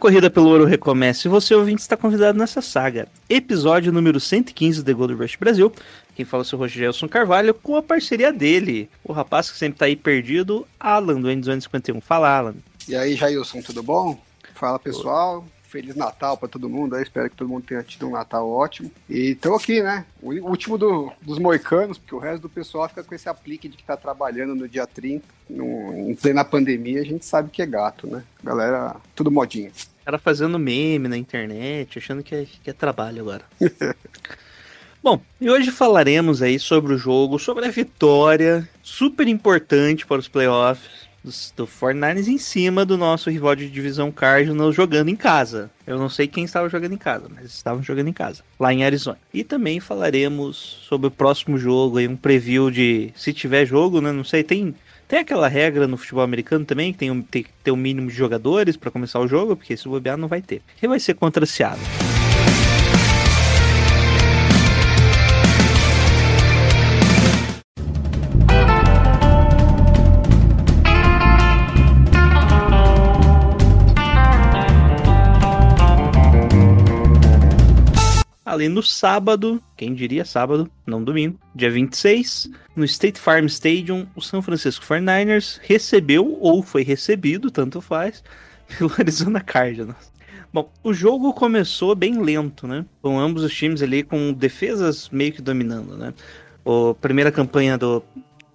Corrida pelo ouro recomeça e você, ouvinte, está convidado nessa saga. Episódio número 115 do The Gold Rush Brasil. Quem fala é o seu Rogelson Carvalho com a parceria dele, o rapaz que sempre tá aí perdido, Alan, do N251. Fala, Alan. E aí, Jailson, tudo bom? Fala pessoal, Feliz Natal pra todo mundo aí, espero que todo mundo tenha tido um Natal ótimo. E tô aqui, né? O último do- dos moicanos, porque o resto do pessoal fica com esse aplique de que tá trabalhando no dia 30, no, em plena pandemia, a gente sabe que é gato, né? Galera, tudo modinha. Cara fazendo meme na internet, achando que é, que é trabalho agora. Bom, e hoje falaremos aí sobre o jogo, sobre a vitória super importante para os playoffs do 49ers em cima do nosso rival de divisão Cardinals jogando em casa. Eu não sei quem estava jogando em casa, mas estavam jogando em casa, lá em Arizona. E também falaremos sobre o próximo jogo, aí um preview de se tiver jogo, né? Não sei, tem tem aquela regra no futebol americano também, que tem, tem que ter um mínimo de jogadores para começar o jogo, porque se bobear não vai ter. Quem vai ser contra Seattle? Ali no sábado, quem diria sábado, não domingo, dia 26, no State Farm Stadium, o São Francisco 49ers recebeu ou foi recebido, tanto faz, pelo Arizona Cardinals. Bom, o jogo começou bem lento, né? Com ambos os times ali com defesas meio que dominando, né? A primeira campanha do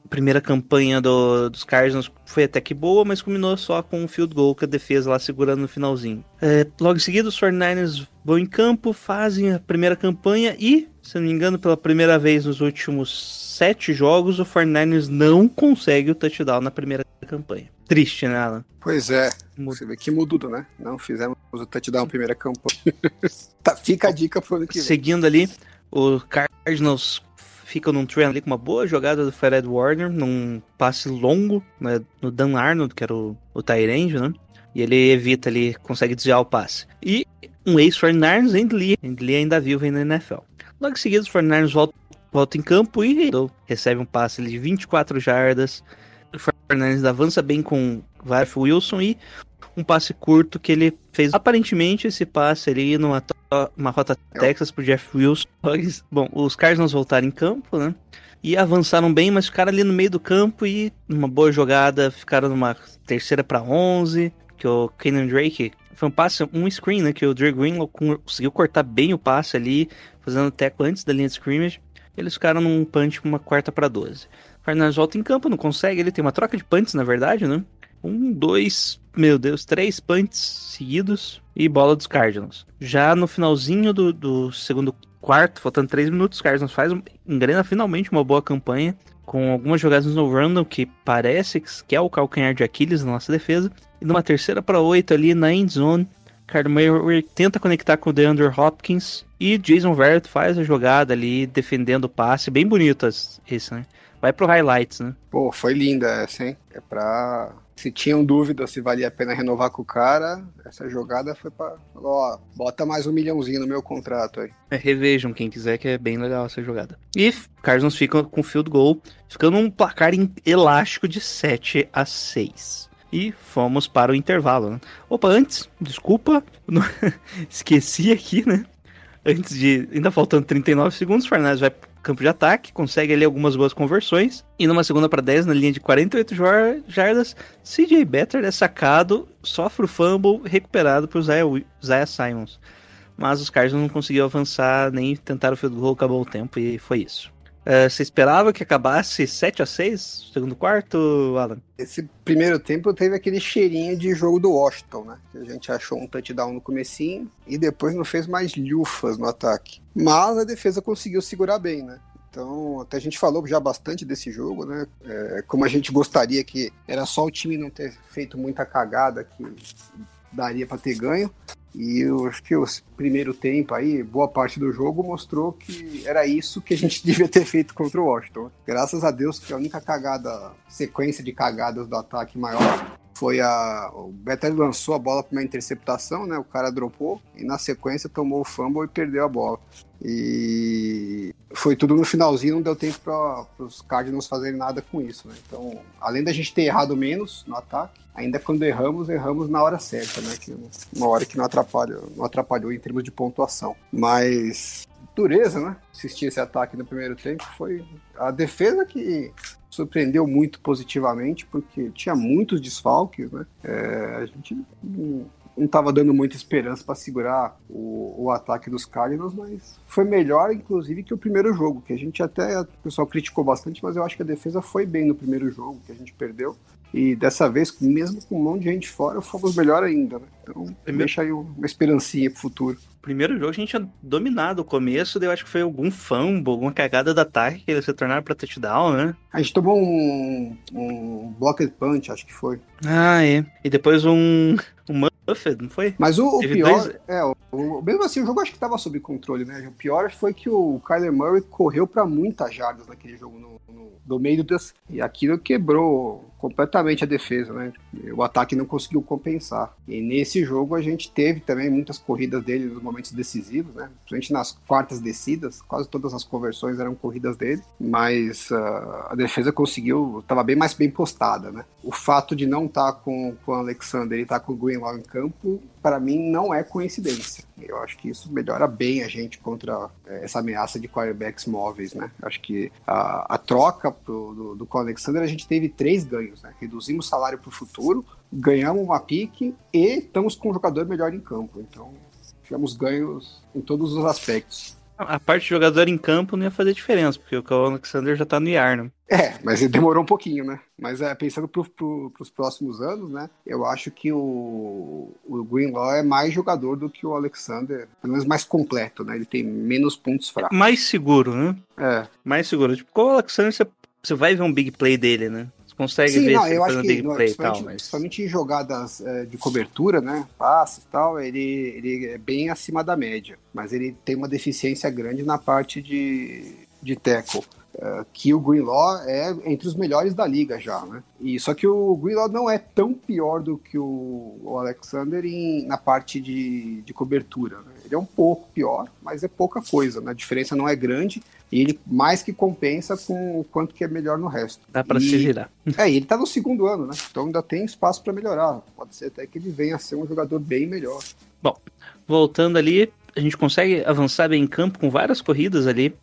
primeira campanha do- dos Cardinals foi até que boa, mas culminou só com um field goal com a defesa lá segurando no finalzinho. É, logo em seguida, os 49ers vão em campo, fazem a primeira campanha e, se não me engano, pela primeira vez nos últimos sete jogos, o 49ers não consegue o touchdown na primeira campanha. Triste, né, Alan? Pois é, você vê que mududo, né? Não fizemos o touchdown primeira campanha. tá, fica a dica pro ano que vem. Seguindo ali, o Cardinals fica num trend ali com uma boa jogada do Fred Warner, num passe longo né, no Dan Arnold, que era o, o Tyrande, né? E ele evita ali, consegue desviar o passe. E um 49ers, Andy Lee. Andy Lee ainda vivo na NFL. Logo em seguida, os 49ers voltam, em campo e recebe um passe ali de 24 jardas. O 49ers avança bem com Varf Wilson e um passe curto que ele fez aparentemente esse passe ali numa uma rota Texas pro Jeff Wilson. Bom, os Cardinals voltaram em campo, né? E avançaram bem, mas ficaram ali no meio do campo e numa boa jogada, ficaram numa terceira para 11, que o Kenan Drake foi um passe, um screen, né, que o Dre Greenlaw con- conseguiu cortar bem o passe ali, fazendo tackle antes da linha de scrimmage. Eles ficaram num punch uma quarta para 12. O Fernandes volta em campo, não consegue, ele tem uma troca de punts, na verdade, né? Um, dois, meu Deus, três punts seguidos e bola dos Cardinals. Já no finalzinho do, do segundo quarto, faltando três minutos, os Cardinals faz, engrena finalmente uma boa campanha, com algumas jogadas no random que parece que é o calcanhar de Aquiles na nossa defesa. E numa terceira para oito ali na end zone, Murray tenta conectar com o DeAndre Hopkins e Jason Verrett faz a jogada ali, defendendo o passe. Bem bonito esse, né? Vai pro highlights, né? Pô, foi linda essa, hein? É pra. Se tinham dúvida se valia a pena renovar com o cara, essa jogada foi pra. Ó, bota mais um milhãozinho no meu contrato aí. É, revejam quem quiser, que é bem legal essa jogada. E Cardinals ficam com field goal, ficando um placar elástico de 7 a 6. E fomos para o intervalo. Né? Opa, antes, desculpa, não- esqueci aqui, né? Antes de. Ainda faltando 39 segundos, Fernandes vai campo de ataque, consegue ali algumas boas conversões. E numa segunda para 10, na linha de 48 jar- jardas, CJ Better é sacado, sofre o fumble, recuperado por Zaya, Zaya Simons. Mas os Cardinals não conseguiram avançar, nem tentaram o field goal, acabou o tempo e foi isso. Eh, você esperava que acabasse 7 a 6 segundo quarto, Alan? Esse primeiro tempo teve aquele cheirinho de jogo do Washington, né? A gente achou um touchdown no comecinho e depois não fez mais lufas no ataque. Mas a defesa conseguiu segurar bem, né? Então, até a gente falou já bastante desse jogo, né? É, como a gente gostaria que era só o time não ter feito muita cagada, que daria para ter ganho. E eu acho que o primeiro tempo aí, boa parte do jogo, mostrou que era isso que a gente devia ter feito contra o Washington. Graças a Deus que a única cagada, sequência de cagadas do ataque maior foi a. O Betel lançou a bola para uma interceptação, né? O cara dropou e na sequência tomou o fumble e perdeu a bola. E foi tudo no finalzinho, não deu tempo para os Cardinals fazerem nada com isso, né? Então, além da gente ter errado menos no ataque, ainda quando erramos, erramos na hora certa, né? Que uma hora que não atrapalhou, não atrapalhou em termos de pontuação. Mas dureza, né? Assistir esse ataque no primeiro tempo foi a defesa que surpreendeu muito positivamente, porque tinha muitos desfalques, né? É, a gente não estava dando muita esperança para segurar o, o, ataque dos Cardinals, mas foi melhor, inclusive, que o primeiro jogo, que a gente até, o pessoal criticou bastante, mas eu acho que a defesa foi bem no primeiro jogo, que a gente perdeu. E dessa vez, mesmo com um monte de gente fora, fomos melhor ainda, né? Então, primeiro... deixa aí uma esperancinha pro futuro. Primeiro jogo a gente tinha dominado o começo, daí eu acho que foi algum fumble, alguma cagada do ataque que eles se tornaram pra touchdown, né? A gente tomou um, um blocked punch, acho que foi. Ah, é. E depois um, um Muffet, não foi? Mas o, o pior, dois... é, o, mesmo assim, o jogo acho que tava sob controle, né? O pior foi que o Kyler Murray correu para muitas jardas naquele jogo no, no, no meio das... E aquilo quebrou completamente a defesa, né? O ataque não conseguiu compensar. E nesse jogo a gente teve também muitas corridas dele nos momentos decisivos, né? Principalmente nas quartas descidas, quase todas as conversões eram corridas dele, mas uh, a defesa conseguiu, estava bem mais bem postada, né? O fato de não estar tá com, com o Alexander e estar tá com o Greenlaw em campo para mim não é coincidência. Eu acho que isso melhora bem a gente contra é, essa ameaça de quarterbacks móveis, né? Acho que a, a troca pro, do, do Alexander a gente teve três ganhos, né? Reduzimos o salário para o futuro, ganhamos uma pique e estamos com um jogador melhor em campo. Então, tivemos ganhos em todos os aspectos. A parte de jogador em campo não ia fazer diferença, porque o Alexander já tá no IAR, né? É, mas ele demorou um pouquinho, né? Mas é, pensando pro, pro, pros próximos anos, né? Eu acho que o, o Greenlaw é mais jogador do que o Alexander, pelo menos mais completo, né? Ele tem menos pontos fracos. Mais seguro, né? É. Mais seguro. Tipo, com o Alexander você, você vai ver um big play dele, né? Consegue Sim, ver não, eu acho que, play principalmente, tal, mas... principalmente em jogadas é, de cobertura, né, passes e tal, ele, ele é bem acima da média, mas ele tem uma deficiência grande na parte de, de tackle. Uh, que o Greenlaw é entre os melhores da liga já, né? E só que o Greenlaw não é tão pior do que o, o Alexander em, na parte de, de cobertura. Né? Ele é um pouco pior, mas é pouca coisa, né? A diferença não é grande e ele mais que compensa com o quanto que é melhor no resto. Dá para se girar. É, ele tá no segundo ano, né? Então ainda tem espaço para melhorar. Pode ser até que ele venha a ser um jogador bem melhor. Bom, voltando ali, a gente consegue avançar bem em campo com várias corridas ali,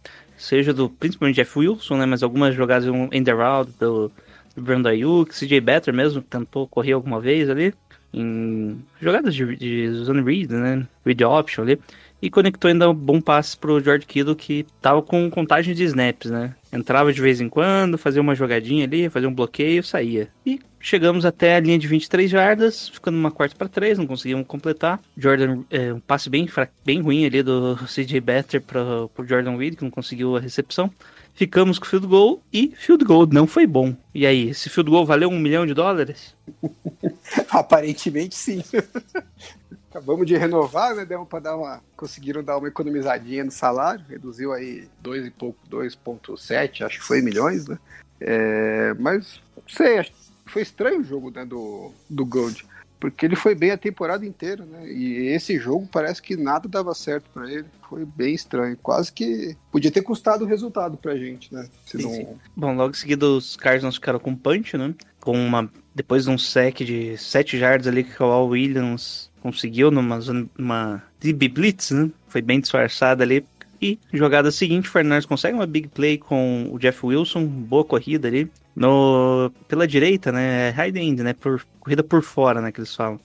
seja do principalmente Jeff Wilson, né? Mas algumas jogadas in the round do, do Brandon Ayuk, CJ Better mesmo, tentou correr alguma vez ali. Em jogadas de, de zone read, né? Read option ali e conectou ainda um bom passe pro George Kittle que tava com contagem de snaps, né? Entrava de vez em quando, fazia uma jogadinha ali, fazia um bloqueio, saía. E chegamos até a linha de 23 jardas, ficando uma quarta para três, não conseguimos completar. Jordan, é, um passe bem, bem ruim ali do CJ Better para pro Jordan Reed, que não conseguiu a recepção. Ficamos com field goal e field goal não foi bom. E aí, esse field goal valeu um milhão de dólares? Aparentemente sim. Acabamos de renovar, né? Deu para dar uma. Conseguiram dar uma economizadinha no salário, reduziu aí 2 e pouco, 2,7, acho que foi milhões, né? É, mas não sei, foi estranho o jogo né, do, do Gold. Porque ele foi bem a temporada inteira, né? E esse jogo parece que nada dava certo para ele. Foi bem estranho. Quase que podia ter custado o resultado pra gente, né? Se sim, não... sim. Bom, logo em seguida os Cardinals ficaram com punch, né? Com uma. Depois de um sec de 7 yards ali que o Al Williams conseguiu numa, numa DB Blitz, né? Foi bem disfarçada ali. E jogada seguinte, o Fernandes consegue uma big play com o Jeff Wilson, boa corrida ali. No, pela direita, né? High end, né? Por, corrida por fora, né? Que eles falam.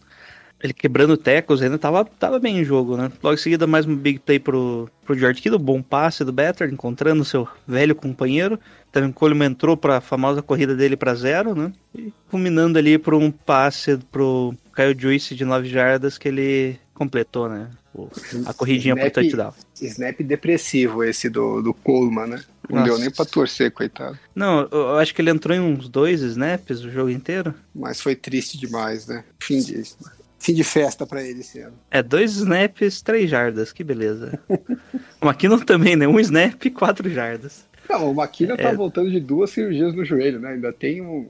Ele quebrando tecos ainda tava, tava bem em jogo, né? Logo em seguida, mais um big play pro, pro George Kittle, bom passe do Better, encontrando seu velho companheiro. Também Coleman entrou pra famosa corrida dele para zero, né? E culminando ali por um passe pro Kyle Juice de 9 jardas que ele completou, né? A corridinha snap, pro touchdown. Snap depressivo esse do, do Coleman, né? Não Nossa. deu nem pra torcer, coitado. Não, eu acho que ele entrou em uns dois snaps o jogo inteiro. Mas foi triste demais, né? Fim disso. fim de festa pra ele esse ano. É, dois snaps, três jardas, que beleza. o McKinnon também, né? Um snap, quatro jardas. Não, o Maquina tá É. voltando de duas cirurgias no joelho, né? Ainda tem um-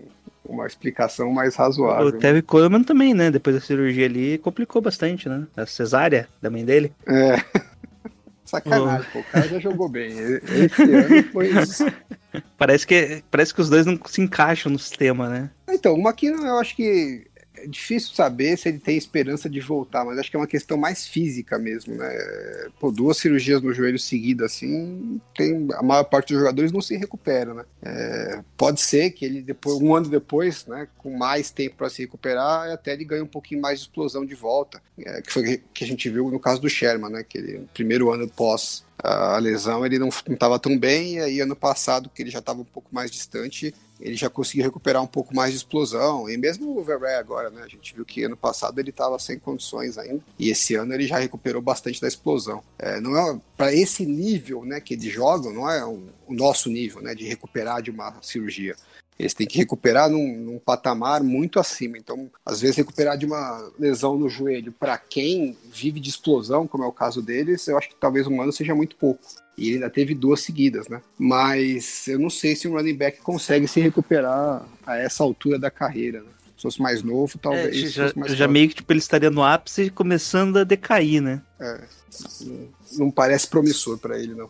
uma explicação mais razoável. O Tevin Coleman também, né? Depois da cirurgia ali, complicou bastante, né? A cesárea da mãe dele. É. Sacanagem, pô. O cara já jogou bem. Esse ano foi. Parece que, parece que os dois não se encaixam no sistema, né? Então, o Maquina, eu acho que é difícil saber se ele tem esperança de voltar, mas acho que é uma questão mais física mesmo, né? Pô, duas cirurgias no joelho seguidas, assim, tem, a maior parte dos jogadores não se recupera, né? É, pode ser que ele, depois, um ano depois, né, com mais tempo para se recuperar, até ele ganhe um pouquinho mais de explosão de volta, é, que foi que a gente viu no caso do Sherman, né? Que ele, primeiro ano pós a lesão, ele não estava tão bem, e aí ano passado, que ele já estava um pouco mais distante, ele já conseguiu recuperar um pouco mais de explosão. E mesmo o Verrey agora, né? A gente viu que ano passado ele estava sem condições ainda. E esse ano ele já recuperou bastante da explosão. É, não é para esse nível, né, que eles jogam, não é um- o nosso nível, né, de recuperar de uma cirurgia. Eles têm que recuperar num, num patamar muito acima. Então, às vezes, recuperar de uma lesão no joelho para quem vive de explosão, como é o caso deles, eu acho que talvez um ano seja muito pouco. E ele ainda teve duas seguidas, né? Mas eu não sei se um running back consegue se recuperar a essa altura da carreira. Né? Se fosse mais novo, talvez. É, já, já meio que tipo, ele estaria no ápice começando a decair, né? Não- Não parece promissor para ele, não.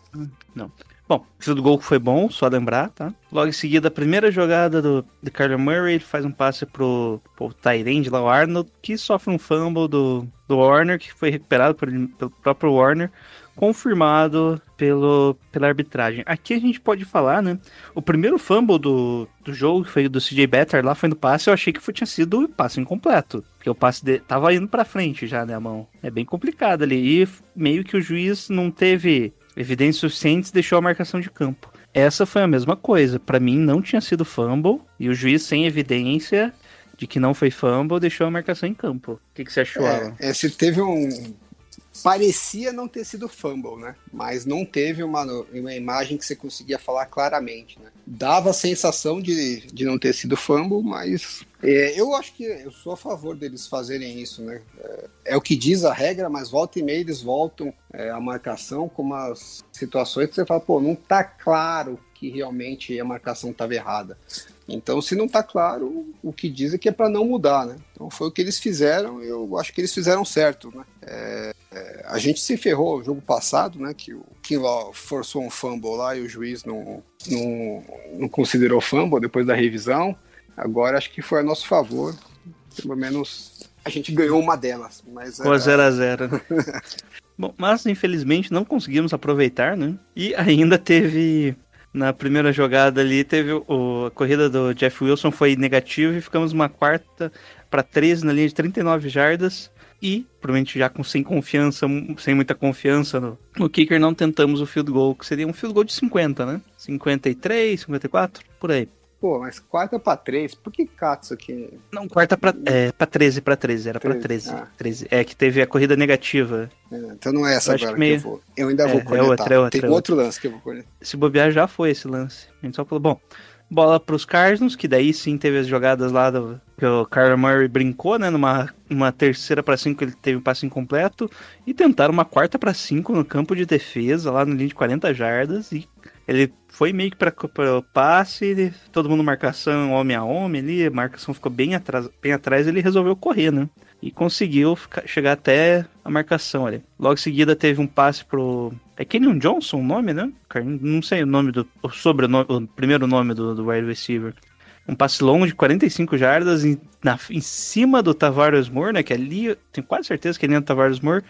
Bom, o field goal foi bom, só lembrar, tá? Logo em seguida, a primeira jogada do, do Kyler Murray, ele faz um passe pro, pro Tyrande lá, o Arnold, que sofre um fumble do, do Warner, que foi recuperado por pelo próprio Warner, confirmado pelo, pela arbitragem. Aqui a gente pode falar, né? O primeiro fumble do, do jogo, que foi do CJ Better lá, foi no passe, eu achei que foi, tinha sido o passe incompleto. Porque o passe de, tava indo pra frente já, né, a mão. É bem complicado ali. E meio que o juiz não teve evidências suficientes, deixou a marcação de campo. Essa foi a mesma coisa. Pra mim não tinha sido fumble e o juiz sem evidência de que não foi fumble deixou a marcação em campo. O que, que você achou, Alan? É, esse teve um. Parecia não ter sido fumble, né? Mas não teve uma, uma imagem que você conseguia falar claramente, né? Dava a sensação de, de não ter sido fumble, mas é, eu acho que eu sou a favor deles fazerem isso, né? É, é o que diz a regra, mas volta e meia eles voltam é, a marcação com umas situações que você fala, pô, não tá claro que realmente a marcação estava errada. Então, se não tá claro, o que diz é que é para não mudar, né? Então foi o que eles fizeram, eu acho que eles fizeram certo, né? É, é, a gente se ferrou no jogo passado, né? Que o Kinlaw forçou um fumble lá e o juiz não, não, não considerou fumble depois da revisão. Agora acho que foi a nosso favor. Pelo menos a gente ganhou uma delas. Mas, Ficou é, 0x0. né? Bom, mas infelizmente não conseguimos aproveitar, né? E ainda teve. Na primeira jogada ali, teve o, a corrida do Jeff Wilson foi negativa e ficamos uma quarta para 13 na linha de 39 jardas. E, provavelmente já com sem confiança, sem muita confiança no, no kicker, não tentamos o field goal, que seria um field goal de 50, né? 53, 54, por aí. Pô, mas quarta para três, por que isso aqui? Não, quarta pra, é, pra 13, pra 13, era pra 13, 13, ah. 13. É que teve a corrida negativa. É, então não é essa Eu agora que meio- que eu vou. Eu ainda É, vou é cornetar. outra, é outra, Tem é outro lance que eu vou cornetar. Se bobear, já foi esse lance. A gente só falou, bom, bola pros Cardinals, que daí sim teve as jogadas lá do, que o Kyler Murray brincou, né? Numa uma terceira para cinco ele teve um passe incompleto. E tentaram uma quarta para cinco no campo de defesa, lá no linha de 40 jardas. E ele foi meio que para o passe, todo mundo marcação homem a homem ali, a marcação ficou bem atrás, bem atrás ele resolveu correr, né? E conseguiu ficar- chegar até a marcação ali. Logo em seguida teve um passe pro. É Kenyon Johnson o nome, né? Não sei o nome do. O sobrenome, o primeiro nome do, do wide receiver. Um passe longo de 45 jardas em, na, em cima do Tavares Moore, né? Que ali, tenho quase certeza que ele é o Tavares Moore.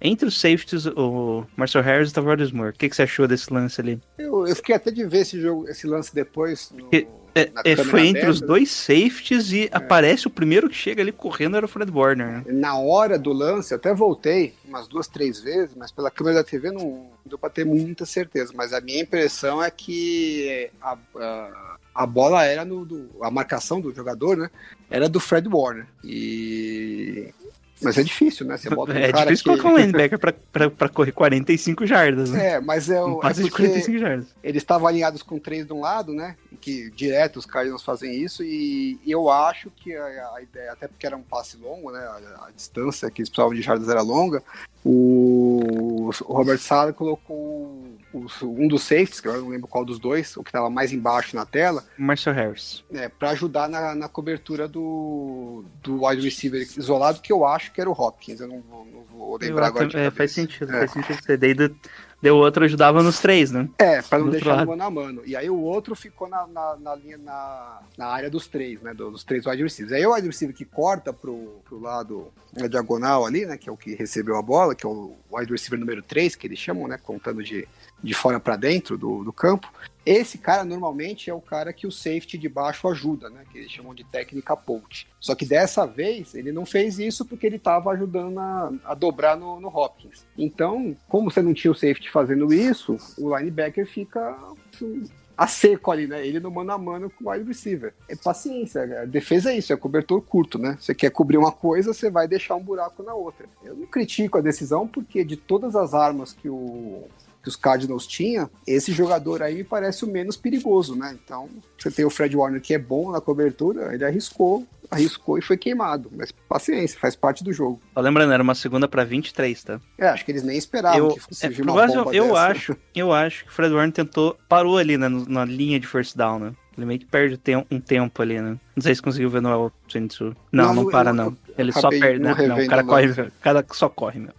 Entre os safeties, o Marcel Harris e o Tavares Moore. O que, que você achou desse lance ali? Eu, eu fiquei até de ver esse jogo, esse lance depois. no- Que- É, é, foi entre aberta, os dois safeties e aparece o primeiro que chega ali correndo era o Fred Warner, né? Na hora do lance, eu até voltei umas duas, três vezes, mas pela câmera da TV não deu pra ter muita certeza. Mas a minha impressão é que a, a, a bola era no. do- a marcação do jogador, né? Era do Fred Warner. E. Mas é difícil, né? Você bota um É cara difícil que... colocar um linebacker pra, pra, pra correr 45 jardas, né? É, mas é, Um o- é passe de porque 45 jardas. eles estavam alinhados com três de um lado, né? que direto os Cardinals fazem isso e eu acho que a, a ideia, até porque era um passe longo, né, a, a distância que eles precisavam de jardas era longa, o, o Robert Sala colocou um dos safeties, que eu não lembro qual dos dois, o que estava mais embaixo na tela, Marcel Harris. é, para ajudar na, na cobertura do, do wide receiver isolado, que eu acho que era o Hopkins, eu não vou, não vou lembrar Eu- agora de é, faz sentido, É. faz sentido. Você daí do- deu outro, ajudava nos três, né? É, pra não Do deixar mano a mano. E aí o outro ficou na, na, na linha, na, na área dos três, né? Dos três wide receivers. Aí o wide receiver que corta pro, pro lado na diagonal ali, né? Que é o que recebeu a bola, que é o wide receiver número 3, que eles chamam, né? Contando de, de fora para dentro do, do campo. Esse cara normalmente é o cara que o safety de baixo ajuda, né? Que eles chamam de técnica poach. Só que dessa vez ele não fez isso porque ele estava ajudando a, a dobrar no, no Hopkins. Então, como você não tinha o safety fazendo isso, o linebacker fica assim, a seco ali, né? Ele no mano a mano com o wide receiver. É paciência, a defesa é isso, é cobertor curto, né? Você quer cobrir uma coisa, você vai deixar um buraco na outra. Eu não critico a decisão porque de todas as armas que o que os Cardinals tinham, esse jogador aí me parece o menos perigoso, né? Então, você tem o Fred Warner que é bom na cobertura, ele arriscou, arriscou e foi queimado. Mas paciência, faz parte do jogo. Só lembrando, era uma segunda pra 23, tá? É, acho que eles nem esperavam Eu, que fosse é, uma bomba eu dessa. acho, eu acho que o Fred Warner tentou, parou ali né, na linha de first down, né? Ele meio que perde tem- um tempo ali, né? Não sei se conseguiu ver no Sensu. Não, Não, não, para, não. eu Ele só perde, né? Não, o cara corre, o cara só corre, meu.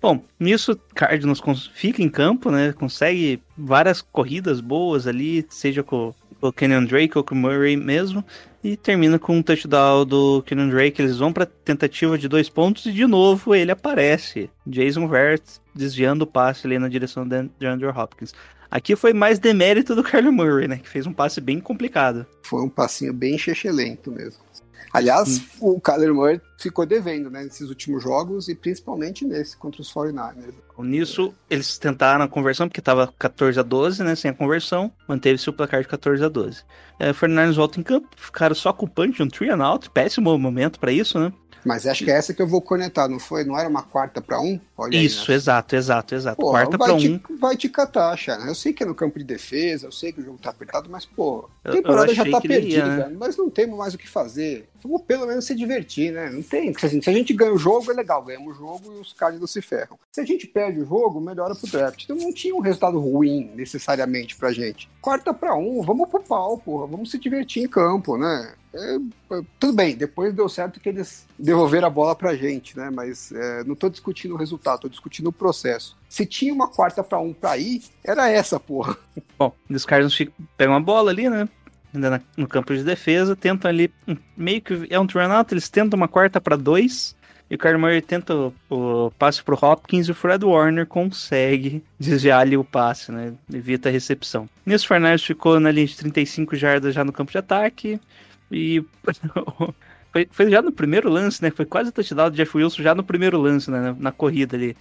Bom, nisso, Cardinals fica em campo, né? Consegue várias corridas boas ali, seja com o Kenyon Drake ou com o Murray mesmo. E termina com um touchdown do Kenyon Drake. Eles vão pra tentativa de dois pontos e de novo ele aparece. Jason Verrett desviando o passe ali na direção de Andrew Hopkins. Aqui foi mais demérito do Kyler Murray, né? Que fez um passe bem complicado. Foi um passinho bem lento mesmo. Aliás, o Kyler Murray ficou devendo, né, nesses últimos jogos e principalmente nesse contra os 49ers. Nisso, eles tentaram a conversão, porque tava 14 a 12, né? Sem a conversão. Manteve-se o placar de 14 a 12. É, 49ers volta em campo, ficaram só com o punch, um three and out. Péssimo momento pra isso, né? Mas acho que é essa que eu vou conectar, não foi? Não era uma quarta para um? Olha aí, isso, né? exato, exato, exato. Pô, Quarta te, um. Vai te catar, Xana. Eu sei que é no campo de defesa, eu sei que o jogo tá apertado, mas, pô, a temporada já tá ele ia, perdida, né? mas não temos mais o que fazer. Vamos pelo menos se divertir, né? Não tem. assim, se a gente ganha o jogo, é legal, ganhamos o jogo e os Cardinals se ferram. Se a gente perde o jogo, melhora pro draft. Então não tinha um resultado ruim, necessariamente, pra gente. Quarta pra um, vamos pro pau, porra. Vamos se divertir em campo, né? É, é, tudo bem, depois deu certo que eles devolveram a bola pra gente, né? Mas é, não tô discutindo o resultado, tô discutindo o processo. Se tinha uma quarta pra um pra ir, era essa, porra. Bom, os ficam- pegam a bola ali, né? Ainda no campo de defesa, tentam ali, meio que é um turn out, eles tentam uma quarta pra dois. E o Kyler Murray tenta o, o passe pro Hopkins e o Fred Warner consegue desviar ali o passe, né? Evita a recepção. Nisso, Fernandes ficou na linha de 35 jardas já no campo de ataque. E foi, foi já no primeiro lance, né? Foi quase o touchdown do Jeff Wilson já no primeiro lance, né? Na, na corrida ali.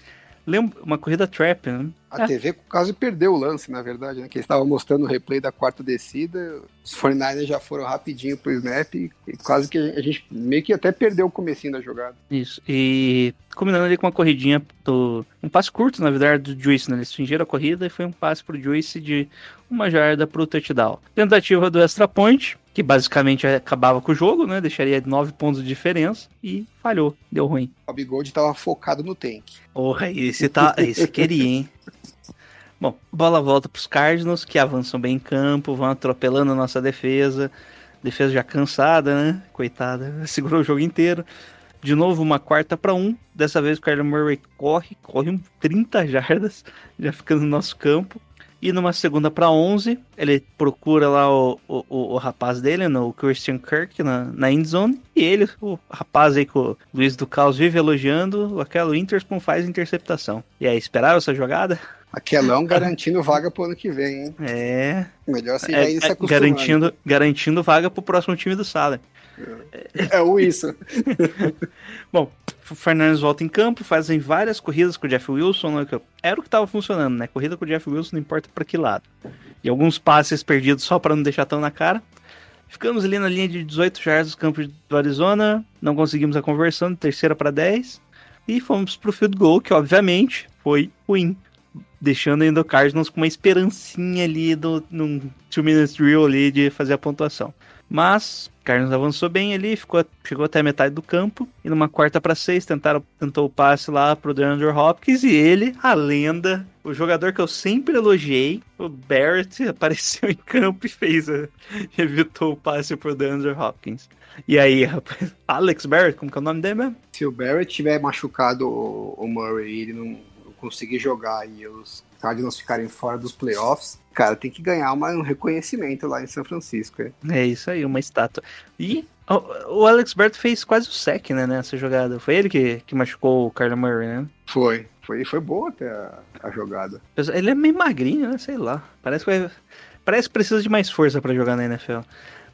Lembra, uma corrida trap, né? A É. TV quase perdeu o lance, na verdade, né? Que eles estavam mostrando o replay da quarta descida. Os 49ers já foram rapidinho pro snap e e quase que a gente meio que até perdeu o comecinho da jogada. Isso. E combinando ali com uma corridinha do. Um passe curto, na verdade, do Juice, né? Eles fingiram a corrida e foi um passe pro Juice de uma jarda pro touchdown. Tentativa do extra point, que basicamente acabava com o jogo, né? Deixaria nove pontos de diferença e falhou. Deu ruim. O Bigode tava focado no tank. Porra, esse tá. Esse queria, hein? Bom, bola volta pros Cardinals, que avançam bem em campo, vão atropelando a nossa defesa. Defesa já cansada, né? Coitada, segurou o jogo inteiro. De novo, uma quarta para um. Dessa vez o Kyler Murray corre, corre um 30 jardas, já fica no nosso campo. E numa segunda para 11, ele procura lá o, o, o, o rapaz dele, no Christian Kirk, na, na endzone. E ele, o rapaz aí que o Luiz do Caos vive elogiando, aquela Winterspoon faz interceptação. E aí, esperava essa jogada? Aquelão garantindo vaga pro ano que vem, hein? É, Melhor se é, ir se é, acostumando. garantindo, garantindo vaga pro próximo time do Salem. É o isso. Bom, o Fernandes volta em campo, fazem várias corridas com o Jeff Wilson. né, Era o que estava funcionando, né? Corrida com o Jeff Wilson, não importa para que lado. E alguns passes perdidos só para não deixar tão na cara. Ficamos ali na linha de 18 jardas do campo do Arizona. Não conseguimos a conversão de terceira para 10. E fomos pro field goal, que obviamente foi ruim. deixando ainda o Cardinals com uma esperancinha ali do, num two minutes drill ali de fazer a pontuação. Mas Cardinals avançou bem ali, ficou, chegou até a metade do campo. E numa quarta para seis, tentaram, tentou o passe lá pro DeAndre Hopkins. E ele, a lenda, o jogador que eu sempre elogiei, o Barrett, apareceu em campo e fez, a, evitou o passe pro DeAndre Hopkins. E aí, rapaz, Alex Barrett, como que é o nome dele mesmo? Se o Barrett tiver machucado o, o Murray e ele não conseguir jogar e os Cardinals ficarem fora dos playoffs, cara, tem que ganhar uma, um reconhecimento lá em São Francisco. É, é isso aí, uma estátua. E o, o Alex Barrett fez quase o sec, né, nessa jogada. Foi ele que, que machucou o Kyler Murray, né? Foi. Foi, foi boa até a, a jogada. Ele é meio magrinho, né? Sei lá. Parece que Parece que precisa de mais força para jogar na NFL.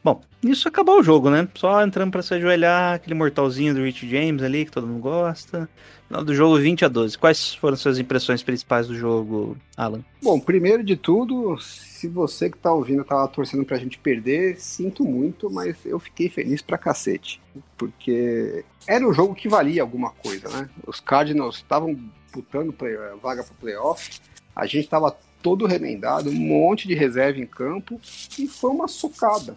Bom, isso acabou o jogo, né? Só entrando para se ajoelhar, aquele mortalzinho do Rich James ali, que todo mundo gosta. Final do jogo 20 a 12. Quais foram suas impressões principais do jogo, Alan? Bom, primeiro de tudo, se você que tá ouvindo tava torcendo pra gente perder, sinto muito, mas eu fiquei feliz pra cacete. Porque era um jogo que valia alguma coisa, né? Os Cardinals estavam disputando play, vaga pro playoff, a gente tava todo remendado, um monte de reserva em campo e foi uma socada.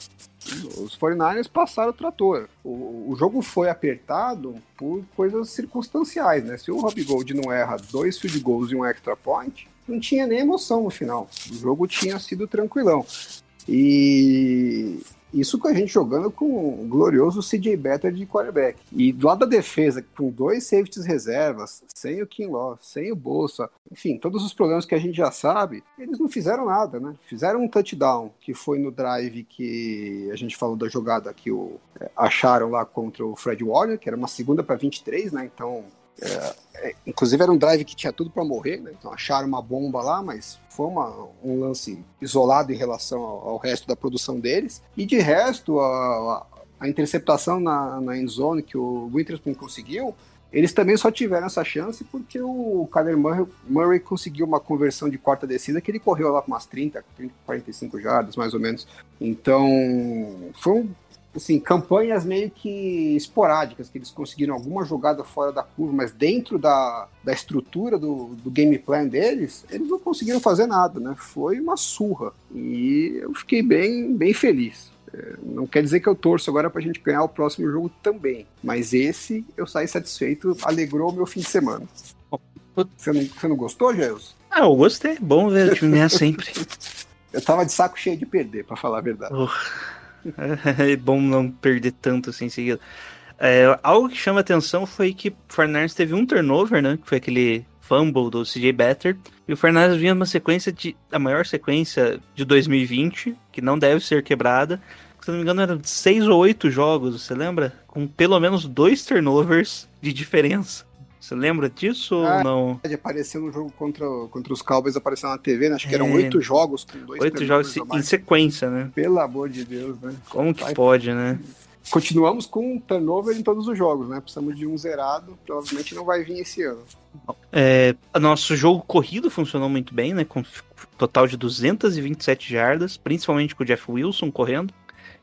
Os 49ers passaram o trator. O, o, jogo foi apertado por coisas circunstanciais, né? Se o Rob Gold não erra dois field goals e um extra point, não tinha nem emoção no final. O jogo tinha sido tranquilão. E isso com a gente jogando com o glorioso CJ Better de quarterback. E do lado da defesa, com dois safeties reservas, sem o Kinlaw, sem o Bolsa, enfim, todos os problemas que a gente já sabe, eles não fizeram nada, né? Fizeram um touchdown, que foi no drive que a gente falou da jogada que o, é, acharam lá contra o Fred Warner, que era uma segunda para 23, né? Então é, é, inclusive era um drive que tinha tudo para morrer, né? Então acharam uma bomba lá, mas foi uma, um lance isolado em relação ao, ao, resto da produção deles. E de resto, a, a interceptação na, na end zone que o Witherspoon conseguiu, eles também só tiveram essa chance porque o Kyler Murray, Murray, conseguiu uma conversão de quarta descida que ele correu lá com umas 30, 30 45 jardas, mais ou menos. Então, foi um assim, campanhas meio que esporádicas, que eles conseguiram alguma jogada fora da curva, mas dentro da, da estrutura do, do game plan deles, eles não conseguiram fazer nada, né? Foi uma surra. E eu fiquei bem, bem feliz. É, não quer dizer que eu torço agora pra gente ganhar o próximo jogo também, mas esse eu saí satisfeito, alegrou o meu fim de semana. Você não, você não gostou, Geus? Ah, eu gostei. Bom ver o time ganhar sempre. eu tava de saco cheio de perder, para falar a verdade. Uh. é bom não perder tanto assim em seguida. É, algo que chama atenção foi que o Fernandes teve um turnover, né? Que foi aquele fumble do CJ Better. E o Fernandes vinha uma sequência de. a maior sequência de 2020, que não deve ser quebrada. Se não me engano, eram seis ou oito jogos, você lembra? Com pelo menos dois turnovers de diferença. Você lembra disso ah, ou não? Apareceu no jogo contra, contra os Cowboys, apareceu na TV, né? Acho que eram é. oito jogos com dois Oito jogos em sequência, né? Pelo amor de Deus, né? Como que Vai... pode, né? Continuamos com turnover em todos os jogos, né? Precisamos de um zerado, provavelmente não vai vir esse ano. É, nosso jogo corrido funcionou muito bem, né? Com total de 227 jardas, principalmente com o Jeff Wilson correndo.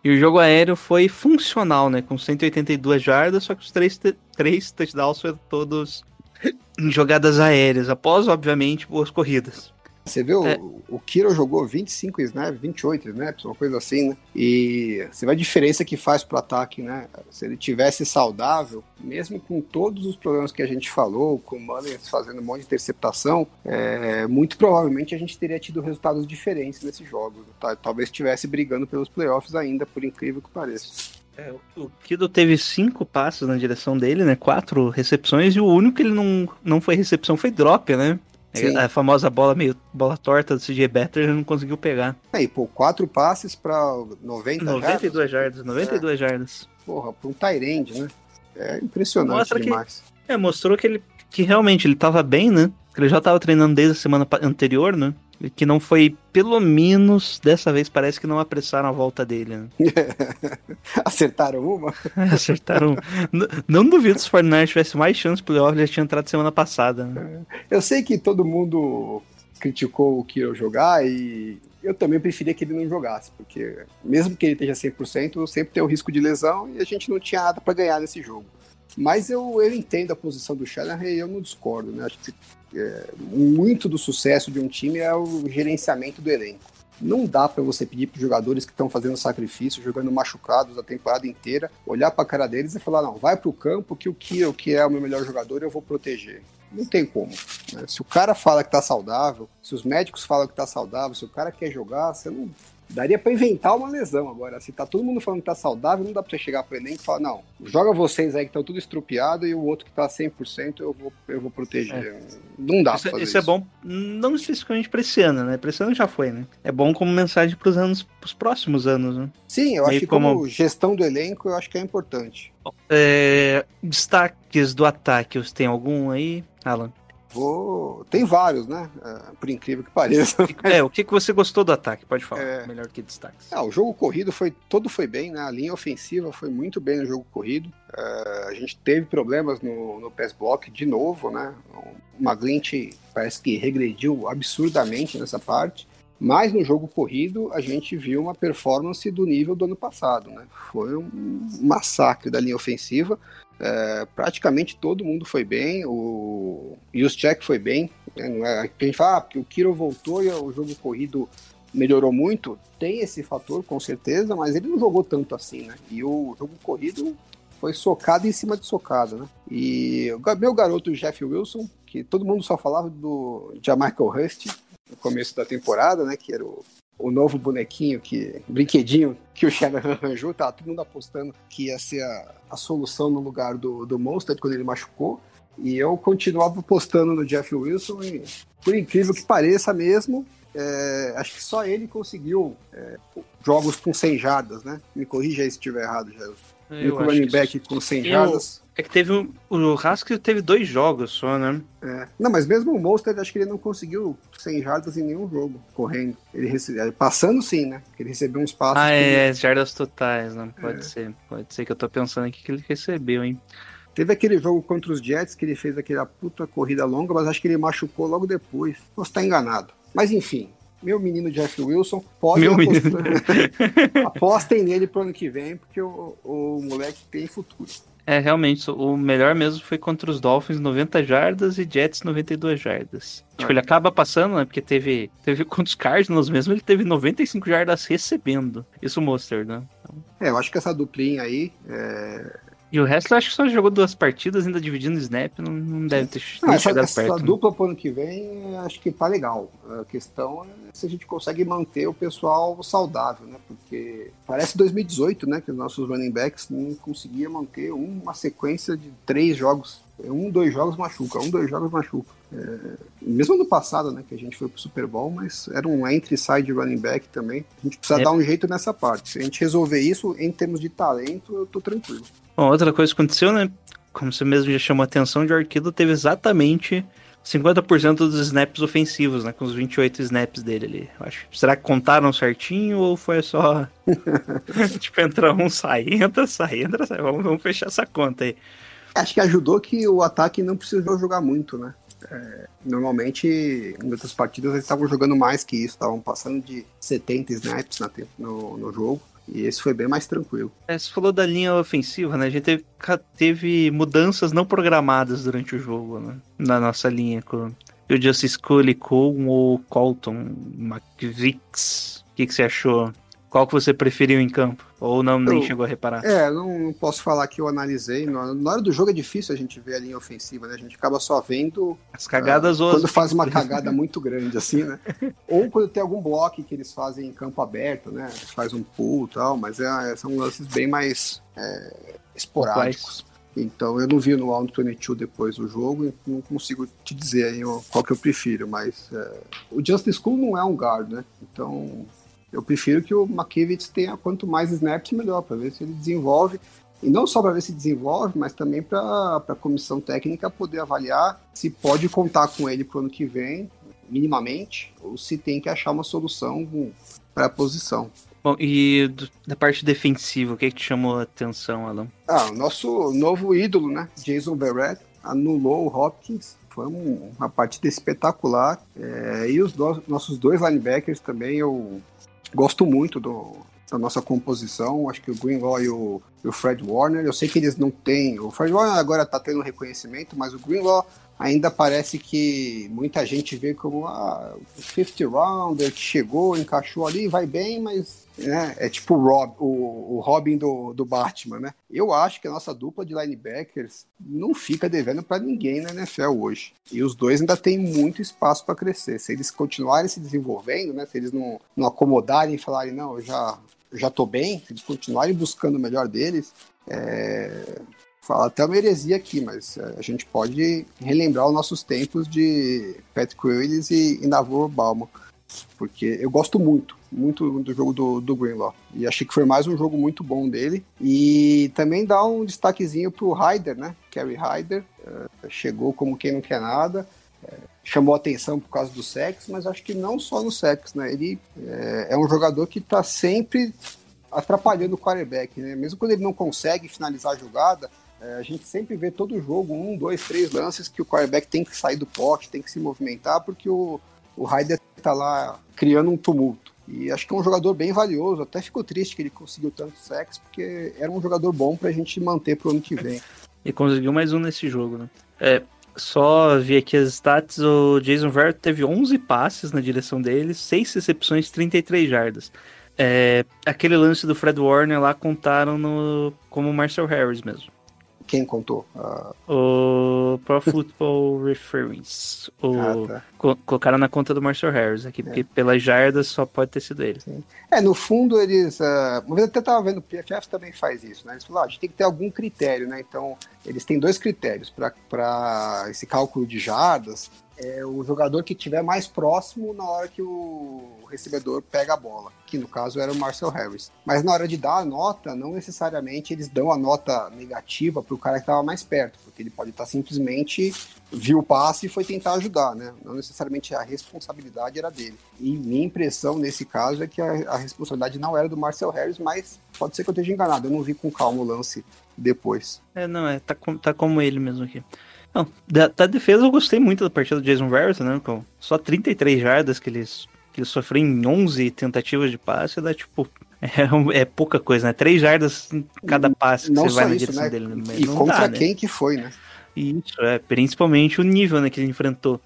E o jogo aéreo foi funcional, né? Com 182 jardas, só que os três, três touchdowns foram todos em jogadas aéreas, após, obviamente, boas corridas. Você viu, é. o Kiro jogou 25 snaps, 28 snaps, uma coisa assim, né? E você vê a diferença que faz pro ataque, né? Se ele tivesse saudável, mesmo com todos os problemas que a gente falou, com o Mullins fazendo um monte de interceptação, é, muito provavelmente a gente teria tido resultados diferentes nesses jogos. Tá? Talvez estivesse brigando pelos playoffs ainda, por incrível que pareça. É, o Kido teve cinco passos na direção dele, né? Quatro recepções, e o único que ele não, não foi recepção foi drop, né? Sim. A famosa bola meio bola torta do CJ Better ele não conseguiu pegar. Aí, pô, quatro passes pra 90 92 jardas. 92 é. jardas. Porra, pra um Tyrande, né? É impressionante Mostra demais. Que, é, mostrou que ele que realmente ele tava bem, né? Ele já tava treinando desde a semana anterior, né? Que não foi, pelo menos dessa vez, parece que não apressaram a volta dele. Né? Acertaram uma? Acertaram uma. não duvido se o Fortnite tivesse mais chance pro playoff, já tinha entrado semana passada. Né? Eu sei que todo mundo criticou o Kiro jogar e eu também preferia que ele não jogasse, porque mesmo que ele esteja 100%, sempre tem o risco de lesão e a gente não tinha nada para ganhar nesse jogo. Mas eu, eu entendo a posição do Shanahan e eu não discordo, né? Acho que é, muito do sucesso de um time é o gerenciamento do elenco. Não dá para você pedir para jogadores que estão fazendo sacrifício, jogando machucados a temporada inteira, olhar para a cara deles e falar: não, vai para o campo que o Kiro, que é o meu melhor jogador, eu vou proteger. Não tem como. né? Se o cara fala que tá saudável, se os médicos falam que tá saudável, se o cara quer jogar, você não. Daria para inventar uma lesão agora. Se tá todo mundo falando que tá saudável, não dá para você chegar pro elenco e falar: não, joga vocês aí que estão tudo estrupiado e o outro que tá 100% eu vou, eu vou proteger. Não dá Isso, pra fazer isso é bom, não especificamente pra esse ano, né? Pra esse ano já foi, né? É bom como mensagem pros anos, pros próximos anos, né? Sim, eu Meio acho que como... como- gestão do elenco, eu acho que é importante. É, destaques do ataque, você tem algum aí, Alan? Vou... Tem vários, né? É, por incrível que pareça. É, o que, que você gostou do ataque? Pode falar, É. melhor que destaques. Ah, o jogo corrido foi todo foi bem, né? A linha ofensiva foi muito bem no jogo corrido. É, a gente teve problemas no, no pass block de novo, né? O McGlinch parece que regrediu absurdamente nessa parte. Mas no jogo corrido a gente viu uma performance do nível do ano passado, né? Foi um massacre da linha ofensiva. É, praticamente todo mundo foi bem. O Juszczyk foi bem. Né? É, a gente fala ah, porque o Kiro voltou e o jogo corrido melhorou muito, tem esse fator com certeza, mas ele não jogou tanto assim, né? E o jogo corrido foi socado em cima de socada, né? E o meu garoto Jeff Wilson, que todo mundo só falava do Jamichael Hurst no começo da temporada, né? Que era o, o novo bonequinho, que brinquedinho que o Shanahan arranjou, tava todo mundo apostando que ia ser a, a solução no lugar do, do Monster quando ele machucou. E eu continuava apostando no Jeff Wilson e, por incrível que pareça mesmo, é, acho que só ele conseguiu é, jogos com 100 jardas, né? Me corrija aí se estiver errado, Jair. E Eu o acho running back com 100 Eu- jardas. É que teve um, o Haskell teve dois jogos só, né? É. Não, mas mesmo o Monster, acho que ele não conseguiu 100 jardas em nenhum jogo, correndo. Ele recebe, passando sim, né? Porque ele recebeu uns passos. Ah, que é, as jardas totais, não É. pode ser. Pode ser que eu tô pensando aqui que ele recebeu, hein? Teve aquele jogo contra os Jets que ele fez aquela puta corrida longa, mas acho que ele machucou logo depois. Posso estar enganado. Mas enfim, meu menino Jeff Wilson, pode Meu apostar- apostem nele pro ano que vem, porque o, o moleque tem futuro. É, realmente, o melhor mesmo foi contra os Dolphins, 90 jardas e Jets 92 jardas. Tipo, Ah. ele acaba passando, né? Porque teve, teve contra os Cardinals mesmo, ele teve 95 jardas recebendo. Isso o Monster, né? É, eu acho que essa duplinha aí. É... E o resto eu acho que só jogou duas partidas, ainda dividindo snap, não, não deve ter Não, nem essa, chegado essa perto. né? dupla pro ano que vem, acho que tá legal. A questão é se a gente consegue manter o pessoal saudável, né? Porque parece 2018, né? Que os nossos running backs não conseguiam manter uma sequência de três jogos. Um, dois jogos machuca, um, dois jogos machuca. É, mesmo no passado, né? Que a gente foi pro Super Bowl, mas era um entre e side running back também. A gente precisa É. dar um jeito nessa parte. Se a gente resolver isso em termos de talento, eu tô tranquilo. Bom, outra coisa que aconteceu, né? Como você mesmo já chamou a atenção, o Arquido teve exatamente 50% dos snaps ofensivos, né? Com os 28 snaps dele ali. Eu acho. Será que contaram certinho ou foi só. tipo, entra um, sai, entra, sai, entra, sai. Vamos, vamos fechar essa conta aí. Acho que ajudou que o ataque não precisou jogar muito, né? É, normalmente, em outras partidas, eles estavam jogando mais que isso, estavam passando de 70 snaps na no, no jogo. E esse foi bem mais tranquilo. É, você falou da linha ofensiva, né? A gente teve, teve mudanças não programadas durante o jogo, né? Na nossa linha. Com o Justice Scully com o Colton McVix. O que, que você achou? Qual que você preferiu em campo? Ou não, nem Eu- chegou a reparar? É, não, posso falar que eu analisei. Na, hora do jogo é difícil a gente ver a linha ofensiva, né? A gente acaba só vendo As cagadas ou Ah, quando faz uma cagada muito grande, assim, né? Ou quando tem algum bloco que eles fazem em campo aberto, né? Faz um pull e tal, mas é, são lances bem mais é, esporádicos. Então eu não vi no Round 22 depois do jogo, e não consigo te dizer aí qual que eu prefiro, mas é, o Justice School não é um guard, né? Então eu prefiro que o McKivitz tenha quanto mais snaps melhor, para ver se ele desenvolve. E não só para ver se desenvolve, mas também para a comissão técnica poder avaliar se pode contar com ele para o ano que vem, minimamente, ou se tem que achar uma solução para a posição. Bom, e do- da parte defensiva, o que, que te chamou a atenção, Alan? Ah, o nosso novo ídolo, né? Jason Verrett anulou o Hopkins. Foi um- uma partida espetacular. É, e os do- nossos dois linebackers também, eu gosto muito do, da nossa composição. Acho que o Greenlaw e o, e o Fred Warner, eu sei que eles não têm. O Fred Warner agora tá tendo reconhecimento, mas o Greenlaw ainda parece que muita gente vê como ah, o 50 rounder que chegou, encaixou ali, vai bem, mas né, é tipo o, Rob, o, o Robin do, do Batman, né? Eu acho que a nossa dupla de linebackers não fica devendo para ninguém na NFL hoje. E os dois ainda têm muito espaço para crescer. Se eles continuarem se desenvolvendo, né, se eles não, não acomodarem e falarem, não, eu já, já tô bem, se eles continuarem buscando o melhor deles, é, fala até uma heresia aqui, mas é, a gente pode relembrar os nossos tempos de Pat Quillis e, e Navor porque eu gosto muito, muito do jogo do, do Greenlaw, e achei que foi mais um jogo muito bom dele, e também dá um destaquezinho pro Ryder, né, Kerry Ryder, é, chegou como quem não quer nada, é, chamou atenção por causa do sexo, mas acho que não só no sexo, né, ele é, é um jogador que está sempre atrapalhando o quarterback, né? Mesmo quando ele não consegue finalizar a jogada, é, a gente sempre vê todo jogo, um, dois, três lances que o quarterback tem que sair do pote, tem que se movimentar, porque o, o Ryder tá lá criando um tumulto. E acho que é um jogador bem valioso. Até ficou triste que ele conseguiu tanto sexo, porque era um jogador bom pra gente manter pro ano que vem. E conseguiu mais um nesse jogo, né? É, só vi aqui as stats, o Jason Verrett teve 11 passes na direção dele, 6 recepções, 33 jardas. É, aquele lance do Fred Warner lá contaram no, como Marcel Harris mesmo. Quem contou? Uh... O Pro Football Reference. O... Ah, tá. Co colocaram na conta do Marcel Harris aqui, é. porque pelas jardas só pode ter sido ele. Sim. É, no fundo eles. Uh... Uma vez eu até estava vendo, o PFF também faz isso, né? Eles falaram, ah, a gente tem que ter algum critério, né? Então, eles têm dois critérios para esse cálculo de jardas. É o jogador que estiver mais próximo na hora que o recebedor pega a bola, que no caso era o Marcel Harris. Mas na hora de dar a nota, não necessariamente eles dão a nota negativa para o cara que estava mais perto, porque ele pode estar tá simplesmente viu o passe e foi tentar ajudar, né? Não necessariamente a responsabilidade era dele. E minha impressão nesse caso é que a, a responsabilidade não era do Marcel Harris, mas pode ser que eu esteja enganado. Eu não vi com calma o lance depois. É, não, é, tá, com, tá como ele mesmo aqui. Não, da, da, defesa eu gostei muito da partida do Jason Verrett, né? Com só 33 jardas que eles que ele sofreu em 11 tentativas de passe, dá tipo. É, é pouca coisa, né? Três jardas em cada passe que não você vai na isso, direção né? dele. Né? E não contra dá, né? quem né? que foi, né? Isso, é. Principalmente o nível né, que ele enfrentou.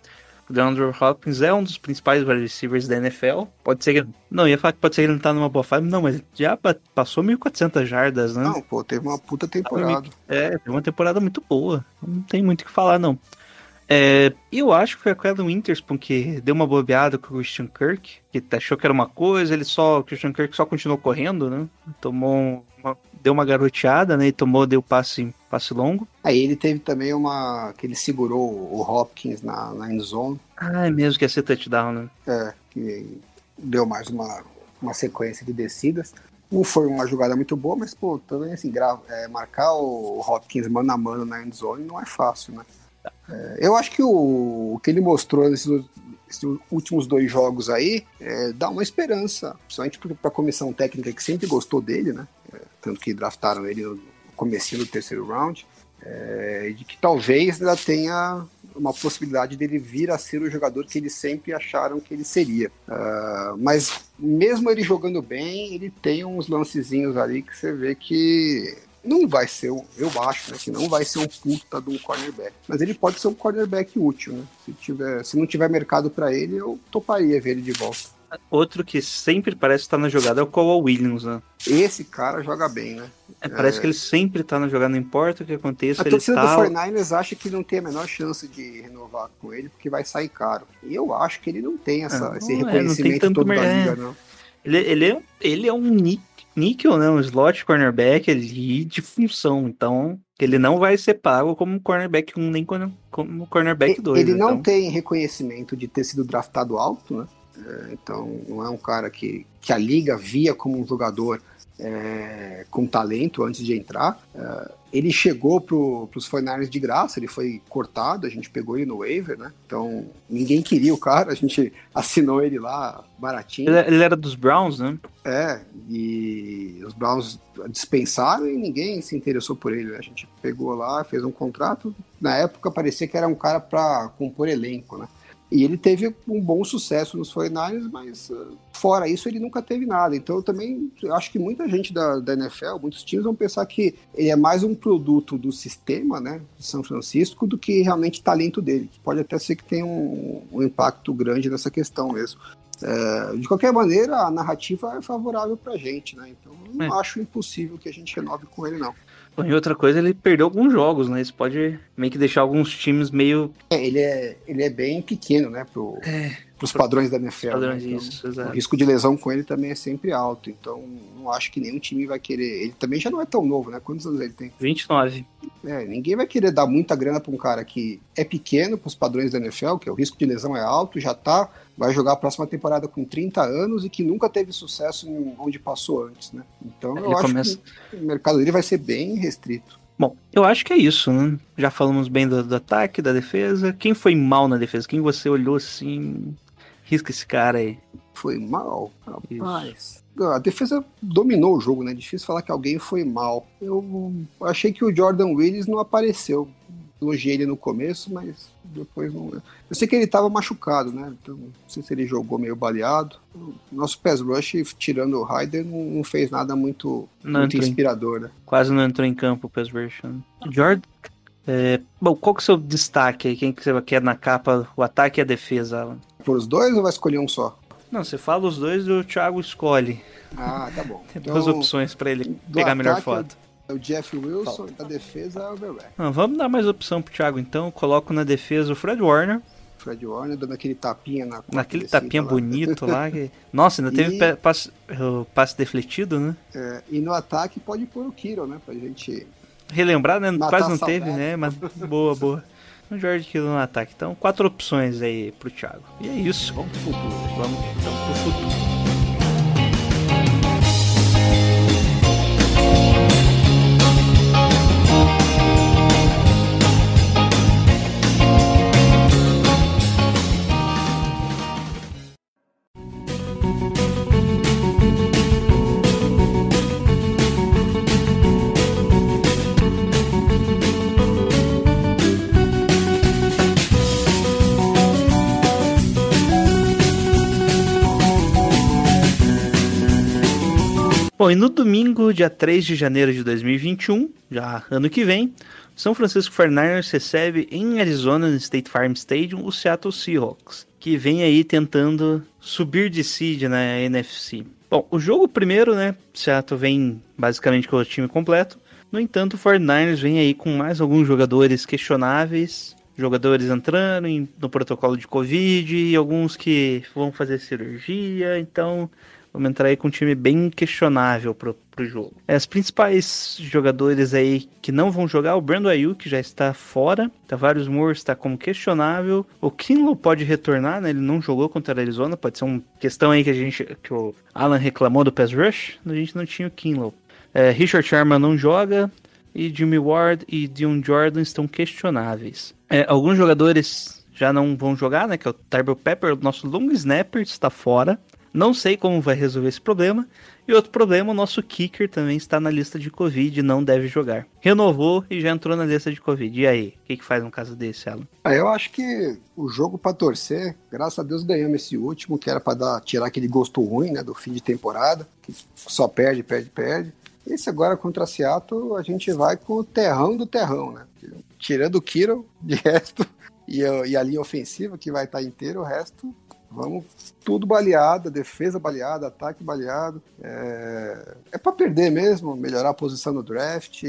O DeAndre Hopkins é um dos principais wide receivers da NFL. Pode ser que. Não, ia falar que pode ser que ele não tá numa boa fase. Não, mas já passou 1.400 jardas, né? Não, pô, teve uma puta temporada. É, teve uma temporada muito boa. Não tem muito o que falar, não. É, eu acho que foi a Kevin Winterspoon que deu uma bobeada com o Christian Kirk, que achou que era uma coisa, ele só. O Christian Kirk só continuou correndo, né? Tomou uma, deu uma garoteada, né? E tomou, deu passe, passe longo. Aí ele teve também uma. que ele segurou o Hopkins na, na end zone. Ah, é mesmo que ia ser touchdown, né? É, que deu mais uma, uma sequência de descidas. Não foi uma jogada muito boa, mas, pô, também assim, gra é, marcar o Hopkins mano a mano na end zone não é fácil, né? É, eu acho que o, o, que ele mostrou nesses, nesses últimos dois jogos aí é, dá uma esperança, principalmente para a comissão técnica que sempre gostou dele, né? É, tanto que draftaram ele no começo do terceiro round, é, de que talvez ainda tenha uma possibilidade dele vir a ser o jogador que eles sempre acharam que ele seria. Uh, mas mesmo ele jogando bem, ele tem uns lancezinhos ali que você vê que não vai ser, um, eu acho, né, que não vai ser um puta de um cornerback. Mas ele pode ser um cornerback útil, né? Se, tiver, se não tiver mercado para ele, eu toparia ver ele de volta. Outro que sempre parece estar na jogada é o Cowell Williams, né? Esse cara joga bem, né? É, parece é... que ele sempre tá na jogada, não importa o que aconteça. A torcida tá... do 49ers acha que não tem a menor chance de renovar com ele, porque vai sair caro. E eu acho que ele não tem essa, é, esse reconhecimento é, todo mer... da liga, não. Ele, ele, é, ele é um nick níquel, né? Um slot cornerback ali de função. Então, ele não vai ser pago como cornerback 1, nem como cornerback 2. Ele não então... tem reconhecimento de ter sido draftado alto, né? É, então, não é um cara que, que a liga via como um jogador é, com talento antes de entrar. É, ele chegou para os 49 de graça, ele foi cortado, a gente pegou ele no waiver, né? Então, ninguém queria o cara, a gente assinou ele lá baratinho. Ele, ele era dos Browns, né? É, e os Browns dispensaram e ninguém se interessou por ele. Né? A gente pegou lá, fez um contrato. Na época parecia que era um cara para compor elenco, né? E ele teve um bom sucesso nos 49ers, mas uh, fora isso ele nunca teve nada. Então eu também acho que muita gente da, da NFL, muitos times vão pensar que ele é mais um produto do sistema, né, de São Francisco, do que realmente talento dele. Pode até ser que tenha um, um impacto grande nessa questão mesmo. É, de qualquer maneira, a narrativa é favorável pra gente, né? Então eu não É. acho impossível que a gente renove com ele, não. E outra coisa, ele perdeu alguns jogos, né? Isso pode meio que deixar alguns times meio. É, ele, é, ele é bem pequeno, né, pro, pros padrões da NFL. Padrões, né? Então, isso, O risco de lesão com ele também é sempre alto, então não acho que nenhum time vai querer. Ele também já não é tão novo, né? Quantos anos ele tem? 29. É, ninguém vai querer dar muita grana pra um cara que é pequeno pros padrões da NFL, que o risco de lesão é alto, já tá, vai jogar a próxima temporada com 30 anos e que nunca teve sucesso em onde passou antes, né? Então eu Ele acho começa- que o mercado dele vai ser bem restrito. Bom, eu acho que é isso, né? Já falamos bem do, do ataque, da defesa. Quem foi mal na defesa? Quem você olhou assim. Risca esse cara aí. Foi mal, rapaz. A defesa dominou o jogo, né? Difícil falar que alguém foi mal. Eu achei que o Jordan Willis não apareceu. Elogiei ele no começo, mas depois não. Eu sei que ele estava machucado, né? Então, não sei se ele jogou meio baleado. O Nosso pass rush, tirando o Ryder, não, fez nada muito, Não muito inspirador, né? Quase não entrou em campo o Pass Version. Jordan. é, bom, qual que é o seu destaque aí? Quem que você quer na capa? O ataque e a defesa, Alan? Por os dois ou vai escolher um só? Não, você fala os dois e o Thiago escolhe. Ah, tá bom. Tem duas opções pra ele pegar a melhor foto. É o Jeff Wilson, da defesa é o Verrett. Não, vamos dar mais opção pro Thiago então. Coloco na defesa o Fred Warner. Fred Warner dando aquele tapinha na Naquele tapinha lá. bonito lá. que- Nossa, ainda teve E- passe, o passe defletido, né? É, e no ataque pode pôr o Kiro, né? Pra gente. Relembrar, né? Matar Quase não teve, né? Mas boa, boa. O George Kittle no ataque. Então, quatro opções aí pro Thiago. E é isso. Vamos pro futuro. Vamos então pro futuro. Bom, e no domingo, dia 3 de janeiro de 2021, já ano que vem, São Francisco 49ers recebe em Arizona, no State Farm Stadium, o Seattle Seahawks, que vem aí tentando subir de seed na NFC. Bom, o jogo primeiro, né, Seattle vem basicamente com o time completo, no entanto, o 49ers vem aí com mais alguns jogadores questionáveis, jogadores entrando em- no protocolo de Covid e alguns que vão fazer cirurgia, então vamos entrar aí com um time bem questionável pro, pro jogo. É, As principais jogadores aí que não vão jogar, o Brandon Ayuk já está fora, Tavares Moore está como questionável, o Kinlow pode retornar, né? Ele não jogou contra a Arizona, pode ser uma questão aí que a gente que o Alan reclamou do pass rush, a gente não tinha o Kinlow. É, Richard Sherman não joga, e Jimmy Ward e Dion Jordan estão questionáveis. É, alguns jogadores já não vão jogar, né? Que é o Tyrell Pepper, o nosso long snapper, está fora. Não sei como vai resolver esse problema. E outro problema, o nosso kicker também está na lista de Covid e não deve jogar. Renovou e já entrou na lista de Covid. E aí? O que, que faz um caso desse, Alan? Ah, eu acho que o jogo pra torcer, graças a Deus ganhamos esse último, que era pra dar, tirar aquele gosto ruim, né, do fim de temporada, que só perde, perde, perde. Esse agora contra Seattle, a gente vai com o terrão do terrão, né? Tirando o Kiro, de resto, e, a- e a linha ofensiva que vai estar inteira, o resto, vamos tudo baleado, defesa baleada, ataque baleado. É, é para perder mesmo, melhorar a posição no draft.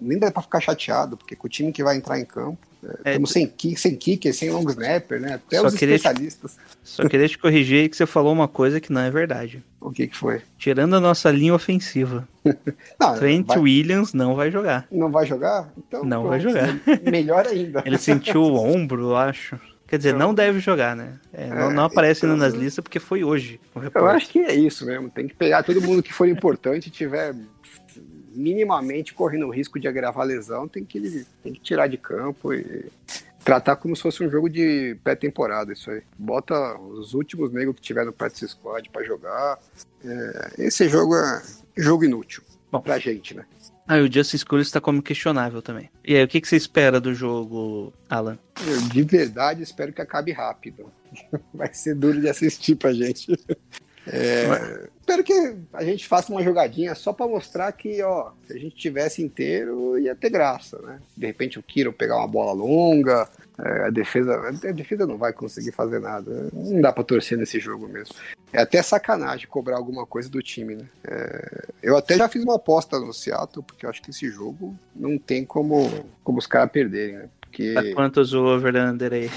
Nem dá pra ficar chateado, porque com o time que vai entrar em campo, É, Estamos sem, kick, sem kicker, sem long snapper, né? Até os queria te- especialistas. Só queria te corrigir aí que você falou uma coisa que não é verdade. O que que foi? Tirando a nossa linha ofensiva, Não, Trent vai- Williams não vai jogar. não vai jogar? Então, Não vai pronto, jogar. Melhor ainda. Ele sentiu o ombro, eu acho. Quer dizer, não deve jogar, né? É, não, não aparece ainda nas listas porque foi hoje. o Eu acho que é isso mesmo. Tem que pegar todo mundo que for importante e tiver minimamente correndo o risco de agravar a lesão, tem que, tem que tirar de campo e tratar como se fosse um jogo de pré-temporada, isso aí. Bota os últimos negros que tiver no practice squad pra jogar. É, esse jogo é jogo inútil Bom. pra gente, né? Ah, e o Justice School está como questionável também. E aí, o que, que você espera do jogo, Alan? Eu, de verdade, espero que acabe rápido. Vai ser duro de assistir pra gente. É, espero que a gente faça uma jogadinha só pra mostrar que, ó, se a gente tivesse inteiro, ia ter graça, né? De repente o Kiro pegar uma bola longa, a defesa. A defesa não vai conseguir fazer nada. Não dá pra torcer nesse jogo mesmo. É até sacanagem cobrar alguma coisa do time, né? É, eu até já fiz uma aposta no Seattle, porque eu acho que esse jogo não tem como, como os caras perderem, né? Porque Tá quantos o over-under aí?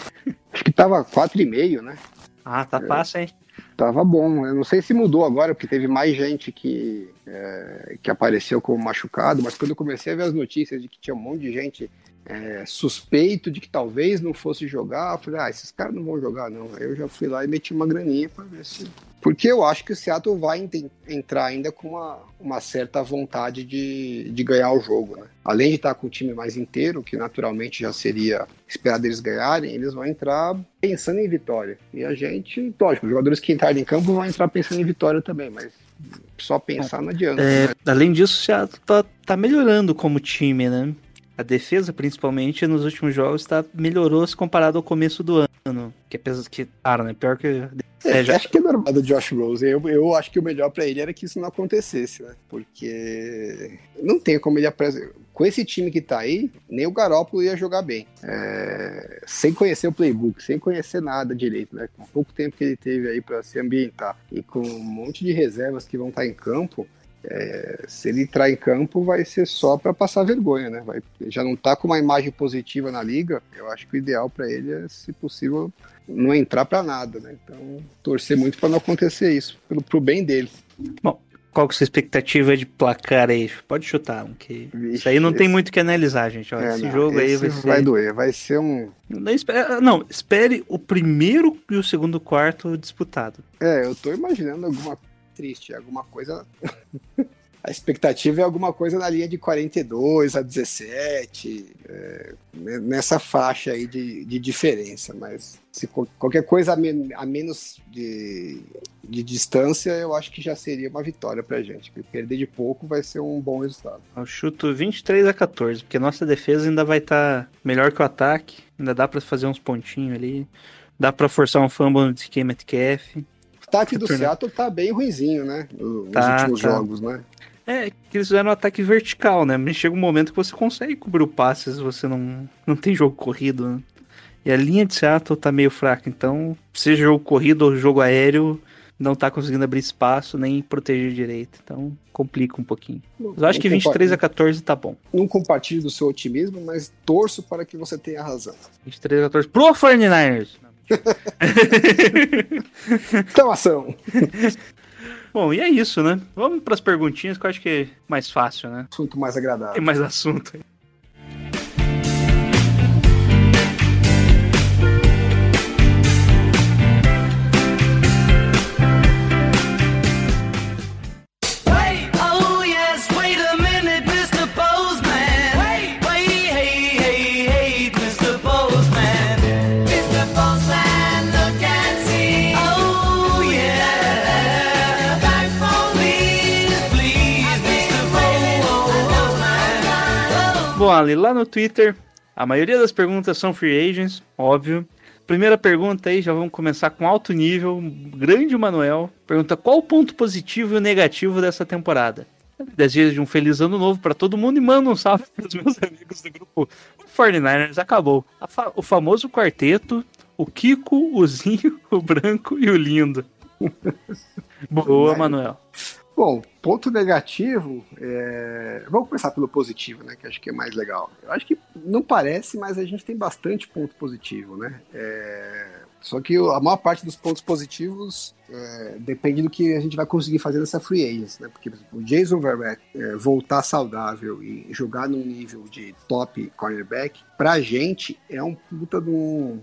acho que tava 4,5, né? Ah, tá fácil, hein? Tava bom. Eu não sei se mudou agora, porque teve mais gente que, é, que apareceu como machucado, mas quando eu comecei a ver as notícias de que tinha um monte de gente é, suspeito de que talvez não fosse jogar, eu falei, ah, esses caras não vão jogar, não. Aí eu já fui lá e meti uma graninha pra ver se. Porque eu acho que o Seattle vai entrar ainda com uma, uma certa vontade de, de ganhar o jogo, né? Além de estar com o time mais inteiro, que naturalmente já seria esperado eles ganharem, eles vão entrar pensando em vitória. E a gente, lógico, os jogadores que entrarem em campo vão entrar pensando em vitória também, mas só pensar não adianta. É, né? além disso, o Seattle tá, tá melhorando como time, né? A defesa, principalmente, nos últimos jogos, tá, melhorou se comparado ao começço do ano. Que apesar que, claro, né? Pior que. É, É, já- Acho que é normal do Josh Rose. Eu, eu acho que o melhor pra ele era que isso não acontecesse, né? Porque não tem como ele apresentar. Com esse time que tá aí, nem o Garópolo ia jogar bem. É, Sem conhecer o playbook, sem conhecer nada direito, né? Com pouco tempo que ele teve aí pra se ambientar e com um monte de reservas que vão estar em campo. É, se ele entrar em campo, vai ser só pra passar vergonha, né? Vai, já não tá com uma imagem positiva na liga. Eu acho que o ideal pra ele é, se possível, não entrar pra nada, né? Então, torcer muito pra não acontecer isso, pelo, pro bem dele. Qual que é a sua expectativa de placar aí? Pode chutar, um que. Vixe, Isso aí não tem esse- muito que analisar, gente. É, esse não, jogo aí esse vai ser. vai doer, vai ser um. Não, espere, não, espere o primeiro e o segundo quarto disputado. É, eu tô imaginando alguma triste, alguma coisa. A expectativa é alguma coisa na linha de 42 a 17, é, nessa faixa aí de, de diferença, mas se qualquer coisa a, men- a menos de, de distância, eu acho que já seria uma vitória pra gente. Perder de pouco vai ser um bom resultado. Eu chuto 23 a 14, porque nossa defesa ainda vai estar melhor que o ataque. Ainda dá pra fazer uns pontinhos ali. Dá pra forçar um fumble de K Metcalf. O ataque do. Seattle tá bem ruinzinho, né? no- Nos Tá, últimos tá. jogos, né? É, que eles fizeram um ataque vertical, né? Mas chega um momento que você consegue cobrir o passe se você não, não tem jogo corrido, né? E a linha de Seattle tá meio fraca, então, seja jogo corrido ou jogo aéreo, não tá conseguindo abrir espaço nem proteger direito. Então, complica um pouquinho. Mas eu acho que Não 23 a 14 tá bom. não compartilho do seu otimismo, mas torço para que você tenha razão. 23 a 14 pro 49ers! Então, ação. Bom, e é isso, né? Vamos pras perguntinhas que eu acho que é mais fácil, né? Assunto mais agradável. Tem mais assunto. Ali, lá no Twitter, a maioria das perguntas são free agents, óbvio. Primeira pergunta aí, já vamos começar com alto nível. Grande Manuel pergunta qual o ponto positivo e o negativo dessa temporada. Desejo de um feliz ano novo para todo mundo e manda um salve para os meus amigos do grupo. O 49ers acabou. Fa- o famoso quarteto, o Kiko, o Zinho, o Branco e o Lindo. Boa, Manuel. Bom, ponto negativo, é... vamos começar pelo positivo, né? Que acho que é mais legal. Eu acho que não parece, mas a gente tem bastante ponto positivo, né? É, Só que a maior parte dos pontos positivos é, depende do que a gente vai conseguir fazer nessa free agents, né? Porque o Jason Verrett é, voltar saudável e jogar num nível de top cornerback, pra gente é um puta de um,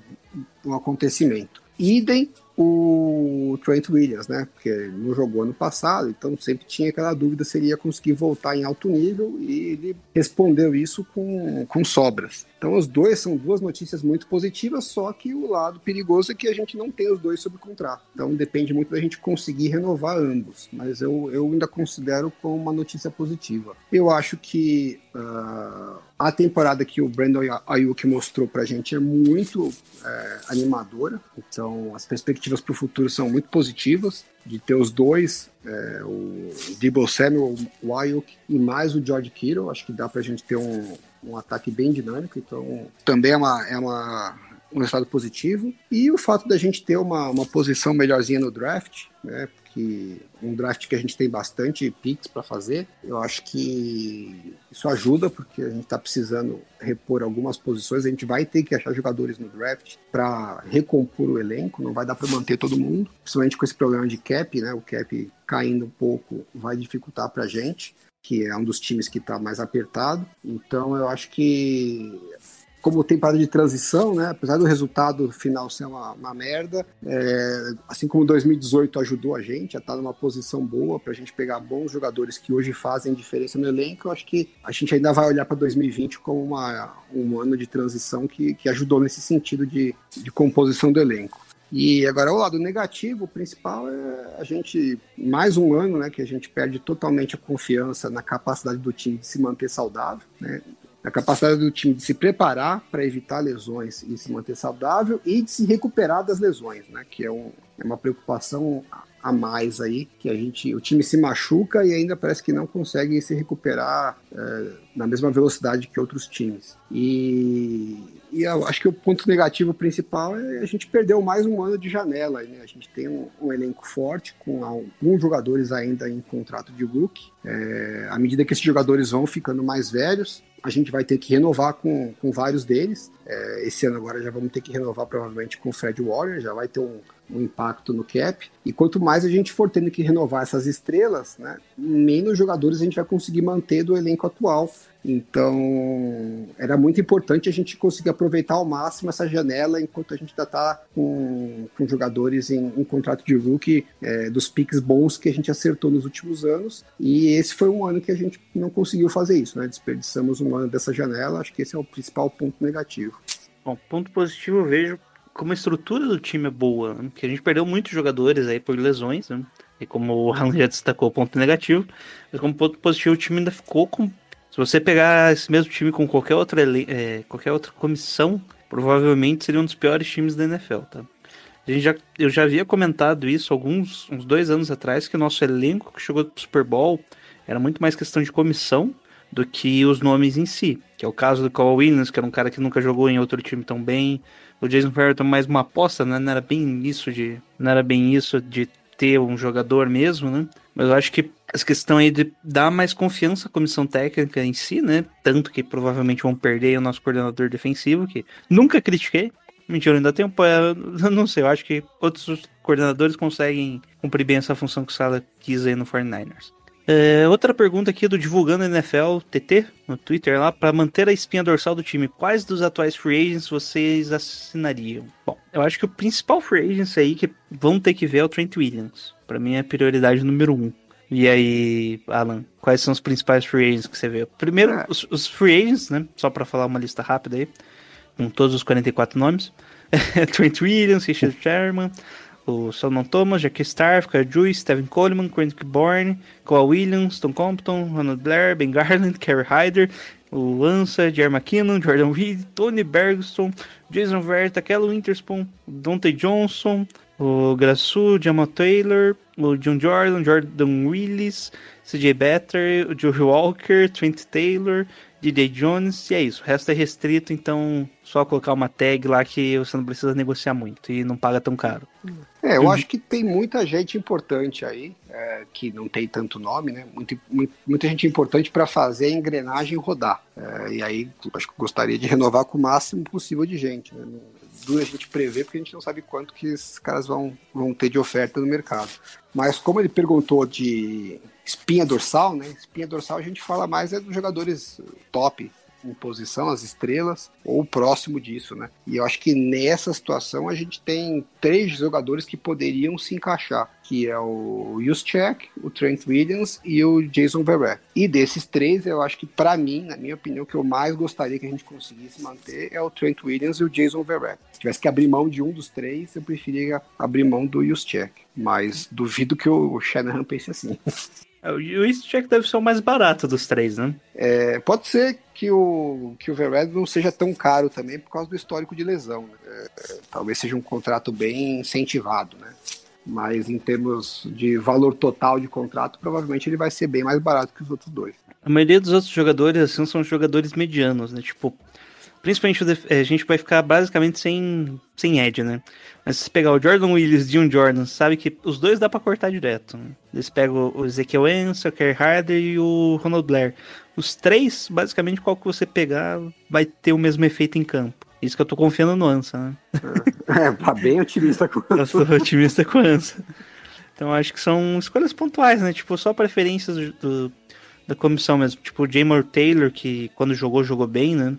um acontecimento. Idem o Trent Williams, né? Porque não jogou ano passado, então sempre tinha aquela dúvida se ele ia conseguir voltar em alto nível e ele respondeu isso com, com sobras. Então, os dois são duas notícias muito positivas, só que o lado perigoso é que a gente não tem os dois sob contrato. Então, depende muito da gente conseguir renovar ambos. Mas eu, eu ainda considero como uma notícia positiva. Eu acho que ah, a temporada que o Brandon Ayuk mostrou pra gente é muito é, animadora. Então, as perspectivas para o futuro são muito positivas. De ter os dois, é, o Debo Samuel, o Ayuk e mais o George Kittle. Acho que dá pra gente ter um, um ataque bem dinâmico. Então, também é uma, é uma, um resultado positivo. E o fato da gente ter uma, uma posição melhorzinha no draft, né? Porque um draft que a gente tem bastante picks para fazer, eu acho que isso ajuda, porque a gente está precisando repor algumas posições. A gente vai ter que achar jogadores no draft para recompor o elenco, não vai dar para manter todo mundo, principalmente com esse problema de cap, né? O cap caindo um pouco vai dificultar para a gente que é um dos times que está mais apertado. Então eu acho que como temporada de transição, né, apesar do resultado final ser uma, uma merda, é, assim como 2018 ajudou a gente a estar numa posição boa para a gente pegar bons jogadores que hoje fazem diferença no elenco, eu acho que a gente ainda vai olhar para 2020 como uma, um ano de transição que, que ajudou nesse sentido de, de composição do elenco. E agora o lado negativo, o principal é a gente, mais um ano, né, que a gente perde totalmente a confiança na capacidade do time de se manter saudável, né, na capacidade do time de se preparar para evitar lesões e se manter saudável e de se recuperar das lesões, né, que é, um, é uma preocupação a mais aí, que a gente, o time se machuca e ainda parece que não consegue se recuperar é, na mesma velocidade que outros times. E, e eu acho que o ponto negativo principal é a gente perdeu mais um ano de janela. Né? A gente tem um, um elenco forte, com alguns jogadores ainda em contrato de rookie. É, à medida que esses jogadores vão ficando mais velhos, a gente vai ter que renovar com, com vários deles. É, esse ano agora já vamos ter que renovar provavelmente com o Fred Warner, já vai ter um, um impacto no cap. E quanto mais a gente for tendo que renovar essas estrelas, né, menos jogadores a gente vai conseguir manter do elenco atual. Então, era muito importante a gente conseguir aproveitar ao máximo essa janela enquanto a gente ainda está com, com jogadores em, em contrato de rookie é, dos piques bons que a gente acertou nos últimos anos. E esse foi um ano que a gente não conseguiu fazer isso, né? Desperdiçamos um ano dessa janela. Acho que esse é o principal ponto negativo. Bom, ponto positivo eu vejo como a estrutura do time é boa, né? porque a gente perdeu muitos jogadores aí por lesões, né? E como o Alan já destacou, ponto negativo, mas como ponto positivo, o time ainda ficou com. Se você pegar esse mesmo time com qualquer outra, é, qualquer outra comissão, provavelmente seria um dos piores times da NFL, tá? A gente já, eu já havia comentado isso alguns uns dois anos atrás, que o nosso elenco que chegou pro Super Bowl era muito mais questão de comissão do que os nomes em si. Que é o caso do Kyle Williams, que era um cara que nunca jogou em outro time tão bem. O Jason Ferreton mais uma aposta, né? Não era bem isso de. Não era bem isso de ter um jogador mesmo, né? Mas eu acho que essa questão aí de dar mais confiança à comissão técnica em si, né? Tanto que provavelmente vão perder o nosso coordenador defensivo, que nunca critiquei. Mentira, ainda tem um. Não sei, eu acho que outros coordenadores conseguem cumprir bem essa função que o Sala quis aí no 49ers. É, outra pergunta aqui do Divulgando NFL TT no Twitter lá, para manter a espinha dorsal do time, quais dos atuais free agents vocês assinariam? Bom, eu acho que o principal free agents aí que vão ter que ver é o Trent Williams. Para mim é prioridade número um. E aí, Alan, quais são os principais free agents que você vê? Primeiro, É. os, os free agents, né? Só para falar uma lista rápida aí, com todos os 44 nomes. Trent Williams, Richard Sherman, o Solomon Thomas, Jackie Starr, Kyle Juice, Stephen Coleman, Quentin Bourne, Cole Williams, Tom Compton, Ronald Blair, Ben Garland, Kerry Hyder, o Lança, Jerry McKinnon, Jordan Reed, Tony Bergstrom, Jason Verta, Kelly Winterspoon, Dante Johnson, o Grassu, Jamal Taylor, o John Jordan, Jordan Willis, CJ Better, o Joe Walker, Trent Taylor, DJ Jones, e é isso. O resto é restrito, então só colocar uma tag lá que você não precisa negociar muito e não paga tão caro. É, eu acho que tem muita gente importante aí, é, que não tem tanto nome, né? Muito, muito- muita gente importante para fazer a engrenagem rodar. É, e aí, acho que eu gostaria de renovar com o máximo possível de gente. Né? Dura a gente prever, porque a gente não sabe quanto que esses caras vão, vão ter de oferta no mercado. Mas como ele perguntou de espinha dorsal, né? Espinha dorsal a gente fala mais é dos jogadores top, em posição, as estrelas, ou próximo disso, né? E eu acho que nessa situação a gente tem três jogadores que poderiam se encaixar, que é o Juszczyk, o Trent Williams e o Jason Verrett. E desses três, eu acho que para mim, na minha opinião, o que eu mais gostaria que a gente conseguisse manter é o Trent Williams e o Jason Verrett. Se tivesse que abrir mão de um dos três, eu preferia abrir mão do Juszczyk. Mas duvido que o Shanahan pense assim. É, O Juszczyk deve ser o mais barato dos três, né? É, pode ser que o, que o Verrett não seja tão caro também por causa do histórico de lesão. né? É, é, talvez seja um contrato bem incentivado, né? Mas em termos de valor total de contrato, provavelmente ele vai ser bem mais barato que os outros dois. A maioria dos outros jogadores, assim, são jogadores medianos, né? Tipo, principalmente o eh, a gente vai ficar basicamente sem, sem edge, né? Mas se você pegar o Jordan Willis e um Jordan, sabe que os dois dá pra cortar direto. Né? Eles pegam o Ezekiel Enso, o Kerry Harder e o Ronald Blair. Os três, basicamente, qual que você pegar, vai ter o mesmo efeito em campo. Isso que eu tô confiando no Ansa, né? É, tá bem otimista com Eu sou otimista com o Ansa. Então acho que são escolhas pontuais, né? Tipo, só preferências do, do- da comissão mesmo. Tipo, o Jamor Taylor, que quando jogou, jogou bem, né?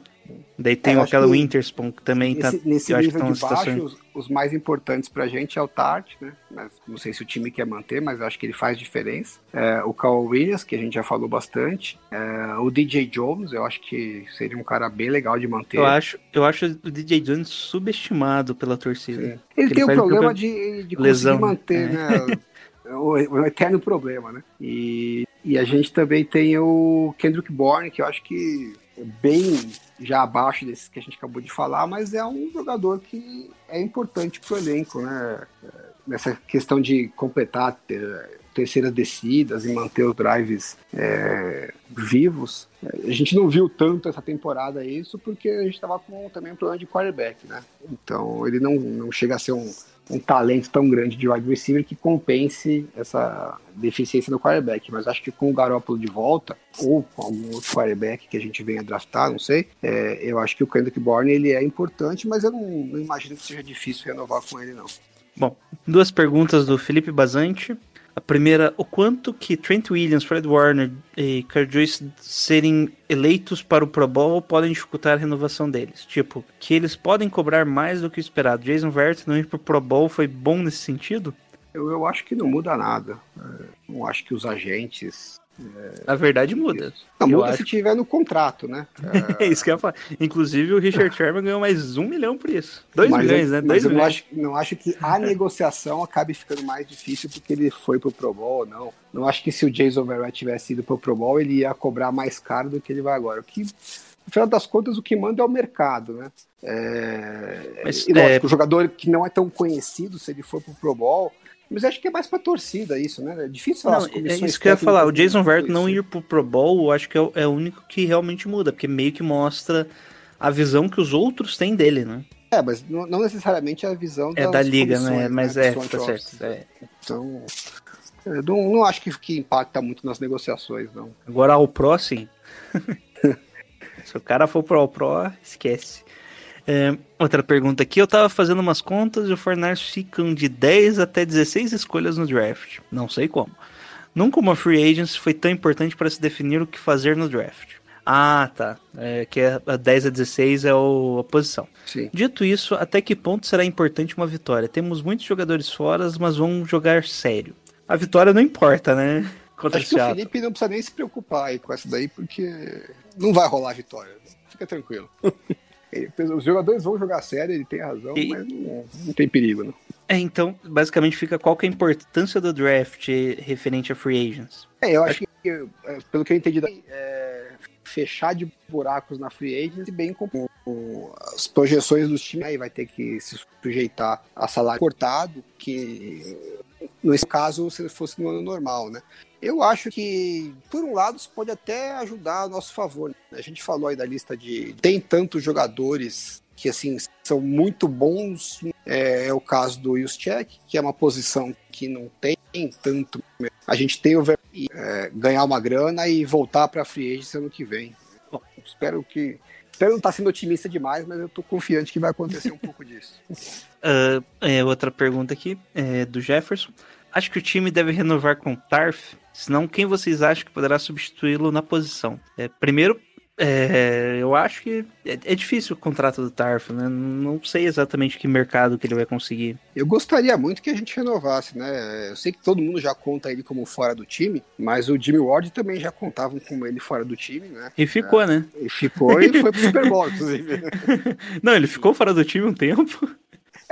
Daí tem É, aquela que Winterspawn, que também tá. Nesse, nesse eu acho que estão de baixo, os, os mais importantes pra gente é o Tart, né? Mas não sei se o time quer manter, mas eu acho que ele faz diferença. É, o Carl Williams, que a gente já falou bastante. É, o DJ Jones, eu acho que seria um cara bem legal de manter. Eu acho, eu acho o DJ Jones subestimado pela torcida. Ele Ele tem o problema de, de lesão, conseguir manter, né? O, o eterno problema, né? E, e a gente também tem o Kendrick Bourne, que eu acho que é bem já abaixo desses que a gente acabou de falar, mas é um jogador que é importante pro elenco, né? Nessa questão de completar terceiras descidas e manter os drives é, vivos. A gente não viu tanto essa temporada isso porque a gente estava com também um problema de quarterback, né? Então ele não, não chega a ser um, um talento tão grande de wide receiver que compense essa deficiência do quarterback. Mas acho que com o Garoppolo de volta, ou com algum outro quarterback que a gente venha draftar, não sei, é, eu acho que o Kendrick Bourne ele é importante, mas eu não, não imagino que seja difícil renovar com ele, não. Bom, duas perguntas do Felipe Bazante. A primeira, o quanto que Trent Williams, Fred Warner e Kirk Joyce serem eleitos para o Pro Bowl podem dificultar a renovação deles? Tipo, que eles podem cobrar mais do que o esperado. Jason Verrett não ir pro Pro Bowl foi bom nesse sentido? Eu, eu acho que não muda nada. É, não acho que os agentes. Na verdade, muda. Não, Eu muda acho- se tiver no contrato, né? É isso que eu ia falar. Inclusive, o Richard Sherman ganhou mais um milhão por isso. Dois mas milhões, eu, né? Mas Dois eu não milhões. acho, não acho que a negociação acabe ficando mais difícil porque ele foi pro Pro Bowl, não. Não acho que se o Jason Verrett tivesse ido pro Pro Bowl, ele ia cobrar mais caro do que ele vai agora. O que, no final das contas, o que manda é o mercado, né? É, Mas, e lógico, é- o jogador que não é tão conhecido, se ele for pro Pro Bowl, mas acho que é mais pra torcida isso, né? É difícil falar Não, as é comissões isso que eu ia falar. O Jason Verrett não ir pro Pro Bowl, eu acho que é o, é o único que realmente muda, porque meio que mostra a visão que os outros têm dele, né? É, mas não, necessariamente a visão É da liga, né? comissões, Mas do é, tá certo. é. Então, eu não, não acho que, que impacta muito nas negociações, não. Agora ao Pro, sim. Se o cara for pro All Pro, esquece. É, outra pergunta aqui, eu tava fazendo umas contas e o Fornars ficam de 10 até 16 escolhas no draft. Não sei como. Nunca uma free agency foi tão importante para se definir o que fazer no draft. Ah, tá. É, que é a 10 a 16 é o- a posição. Sim. Dito isso, até que ponto será importante uma vitória? Temos muitos jogadores fora, mas vão jogar sério. A vitória não importa, né? Contra Acho que o. Felipe não precisa nem se preocupar aí com essa daí, porque não vai rolar a vitória. Fica tranquilo. Ele- Os jogadores vão jogar sério, ele tem razão, E- mas não, não tem perigo, não. É, então, basicamente fica qual que é a importância do draft referente a free agents. É, eu acho que, é, pelo que eu entendi, é, fechar de buracos na free agency, bem com com as projeções dos times, aí vai ter que se sujeitar a salário cortado, que nesse caso se fosse no ano normal, né? Eu acho que, por um lado, isso pode até ajudar a nosso favor. né? A gente falou aí da lista de. Tem tantos jogadores que, assim, são muito bons. É, é o caso do Juszczyk, que é uma posição que não tem tanto. A gente tem o é, ganhar uma grana e voltar para a free agency ano que vem. Bom, espero que. Não estar sendo otimista demais, mas eu tô confiante que vai acontecer um pouco disso. Ah, é, outra pergunta aqui, é, do Jefferson. Acho que o time deve renovar com Tarf, senão quem vocês acham que poderá substituí-lo na posição? É, primeiro, É, eu acho que é, é difícil o contrato do Tarf, né? Não sei exatamente que mercado que ele vai conseguir. Eu gostaria muito que a gente renovasse, né? Eu sei que todo mundo já conta ele como fora do time, mas o Jimmy Ward também já contavam como ele fora do time, né? E ficou, né? E ficou e foi pro Super Bowl, inclusive. Não, ele ficou fora do time um tempo.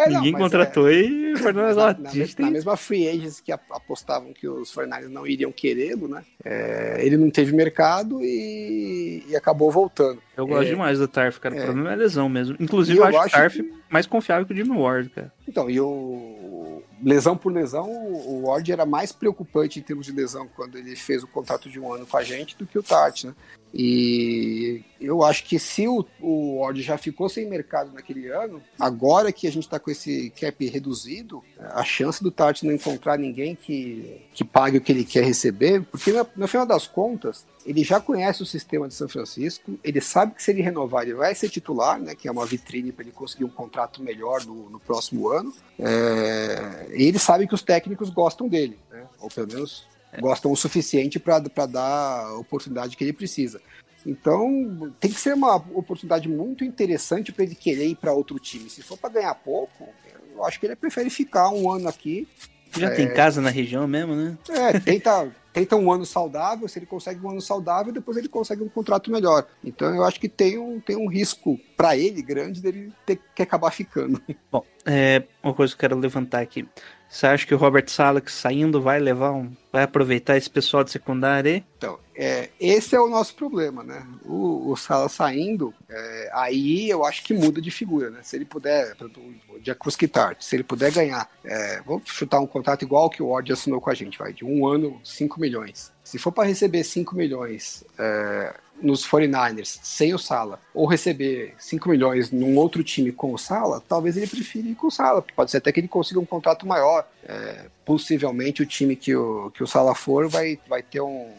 É, Ninguém mas contratou e foi Na, lá. na, na tem- mesma free agents que ap- apostavam que os 49ers não iriam querê-lo, né? É, ele não teve mercado e, e acabou voltando. Eu gosto É. demais do Tarf, cara. O É. problema é a lesão mesmo. Inclusive, eu, eu acho, acho o Tarf que- mais confiável que o Jimmy Ward, cara. Então, e o lesão por lesão, o Ward era mais preocupante em termos de lesão quando ele fez o contrato de um ano com a gente do que o Tart, né? E eu acho que se o, o Ward já ficou sem mercado naquele ano, agora que a gente está com esse cap reduzido, a chance do Tart não encontrar ninguém que, que pague o que ele quer receber, porque no, no final das contas, ele já conhece o sistema de São Francisco, ele sabe que se ele renovar, ele vai ser titular, né? Que é uma vitrine para ele conseguir um contrato melhor no, no próximo ano. É, e ele sabe que os técnicos gostam dele, né? Ou pelo menos gostam o suficiente para dar a oportunidade que ele precisa. Então, tem que ser uma oportunidade muito interessante para ele querer ir para outro time. Se for para ganhar pouco, eu acho que ele prefere ficar um ano aqui. Já É. tem casa na região mesmo, né? É, tenta, tenta um ano saudável. Se ele consegue um ano saudável, depois ele consegue um contrato melhor. Então, eu acho que tem um, tem um risco para ele grande dele ter que acabar ficando. Bom, é, uma coisa que eu quero levantar aqui. Você acha que o Robert Salak saindo vai levar um. Vai aproveitar esse pessoal de secundária aí? Então, é, esse é o nosso problema, né? O, o Sala saindo, é, aí eu acho que muda de figura, né? Se ele puder, por exemplo, o Jacuzzi Tart, se ele puder ganhar, é, vamos chutar um contrato igual que o Ward assinou com a gente, vai, de um ano, 5 milhões. Se for para receber 5 milhões é, nos 49ers sem o Sala, ou receber 5 milhões num outro time com o Sala, talvez ele prefira ir com o Sala. Pode ser até que ele consiga um contrato maior. É, possivelmente o time que o, que o Sala for vai, vai ter um,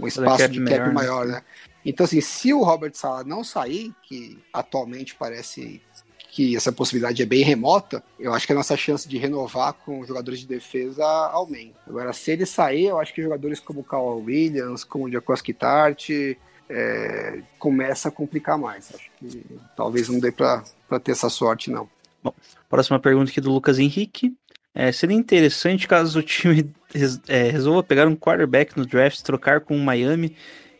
um espaço cap de cap né? maior, né? Então, assim, se o Robert Sala não sair, que atualmente parece que essa possibilidade é bem remota, eu acho que a nossa chance de renovar com jogadores de defesa aumenta. Agora, se ele sair, eu acho que jogadores como o Kawhi Williams, como o Jacoski Tart, é, começa a complicar mais. Acho que talvez não dê para ter essa sorte, não. Próxima pergunta aqui do Lucas Henrique. É, seria interessante caso o time res- é, resolva pegar um quarterback no draft, trocar com o Miami,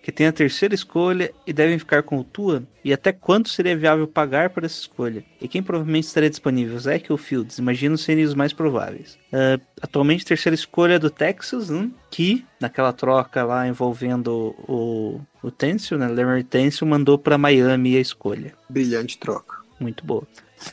que tem a terceira escolha e devem ficar com o Tua? E até quanto seria viável pagar por essa escolha? E quem provavelmente estaria disponível? Zach ou Fields? Imagino serem os mais prováveis. Ah, atualmente, terceira escolha é do Texas, hum, que naquela troca lá envolvendo o, o Têncio, né? Têncio mandou para Miami a escolha. Brilhante troca. Muito boa.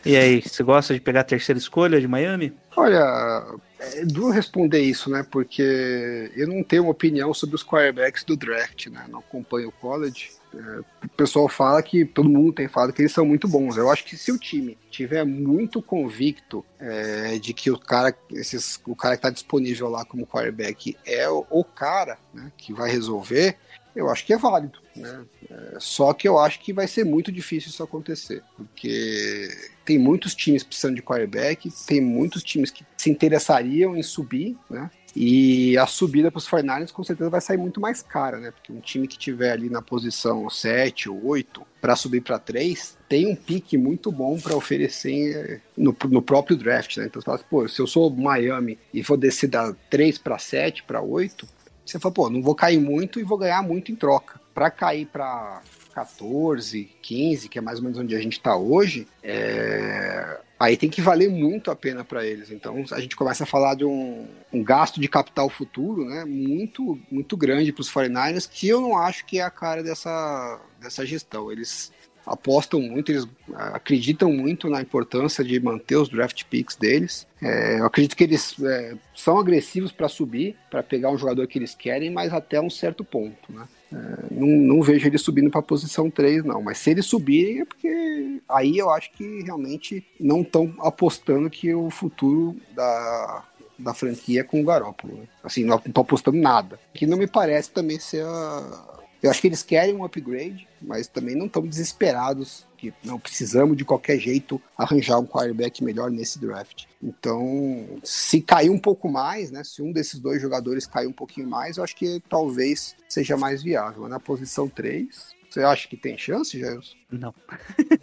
E aí, você gosta de pegar a terceira escolha de Miami? Olha, é duro responder isso, né? Porque eu não tenho uma opinião sobre os quarterbacks do draft, né? Não acompanho o college. É, o pessoal fala que todo mundo tem falado que eles são muito bons. Eu acho que se o time tiver muito convicto é, de que o cara, esses, o cara que está disponível lá como quarterback é o, o cara né, que vai resolver, eu acho que é válido. Né? É, só que eu acho que vai ser muito difícil isso acontecer, porque tem muitos times precisando de quarterback, tem muitos times que se interessariam em subir, né? E a subida para os 49ers com certeza vai sair muito mais cara, né? Porque um time que tiver ali na posição 7 ou 8 para subir para 3 tem um pique muito bom para oferecer eh, no, no próprio draft, né? Então você fala assim, pô, se eu sou Miami e vou descer da 3 para 7, para 8, você fala, pô, não vou cair muito e vou ganhar muito em troca. Para cair para 14, 15, que é mais ou menos onde a gente está hoje, é, aí tem que valer muito a pena para eles. Então a gente começa a falar de um, um gasto de capital futuro, né? Muito, muito grande para os 49ers, que eu não acho que é a cara dessa, dessa gestão. Eles apostam muito, eles acreditam muito na importância de manter os draft picks deles. É, eu acredito que eles é, são agressivos para subir, para pegar um jogador que eles querem, mas até um certo ponto, né? É, não, não vejo eles subindo para a posição 3, não. Mas se eles subirem é porque aí eu acho que realmente não estão apostando que o futuro da, da franquia é com o Garópolo. Né? Assim, não estão apostando nada. Que não me parece também ser a. Eu acho que eles querem um upgrade, mas também não estão desesperados que não precisamos de qualquer jeito arranjar um quarterback melhor nesse draft. Então, se cair um pouco mais, né? Se um desses dois jogadores cair um pouquinho mais, eu acho que talvez seja mais viável. Na posição 3, Você acha que tem chance, Jailson? Não.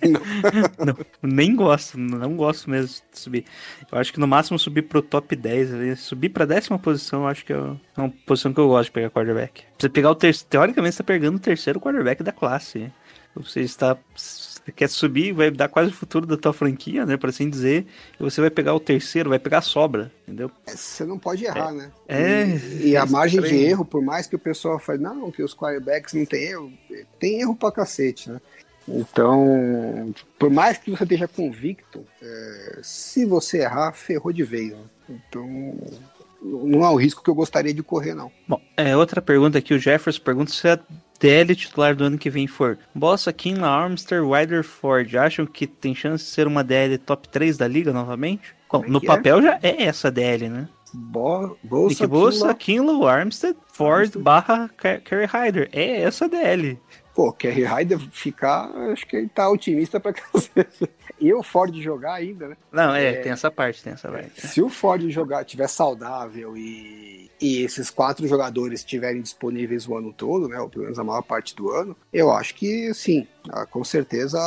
Não. não. Nem gosto, não gosto mesmo de subir. Eu acho que no máximo subir pro top 10. ali. Subir pra décima posição, eu acho que é uma posição que eu gosto de pegar quarterback. Você pegar o terceiro. Teoricamente, você tá pegando o terceiro quarterback da classe. Você está. Quer subir, vai dar quase o futuro da tua franquia, né? Por assim dizer. E você vai pegar o terceiro, vai pegar a sobra, entendeu? É, Você não pode errar, né? é, E, e é a margem de estranho. erro, por mais que o pessoal fale, não, que os quarterbacks não tem erro, tem erro pra cacete, né? Então, por mais que você esteja convicto, é, se você errar, ferrou de vez. Né? Então, não é um risco que eu gostaria de correr, não. Bom, é, outra pergunta aqui, o Jefferson pergunta se a DL titular do ano que vem for Bossa, Kinla, Armster, Wider, Ford, acham que tem chance de ser uma DL top 3 da liga novamente? Bom, é no é? papel já é essa DL, né? Bo Nick Bolsa, Bossa, Kinlaw- Kinlaw, Armstead, Ford, barra Car- Kerry Hyder. É essa DL. Pô, Kerry Ryder ficar, acho que ele tá otimista pra cacete. E o Ford jogar ainda, né? Não, é, É. tem essa parte, tem essa parte. Se o Ford jogar, tiver saudável e, e esses quatro jogadores estiverem disponíveis o ano todo, né, ou pelo menos a maior parte do ano, eu acho que sim, ah, com certeza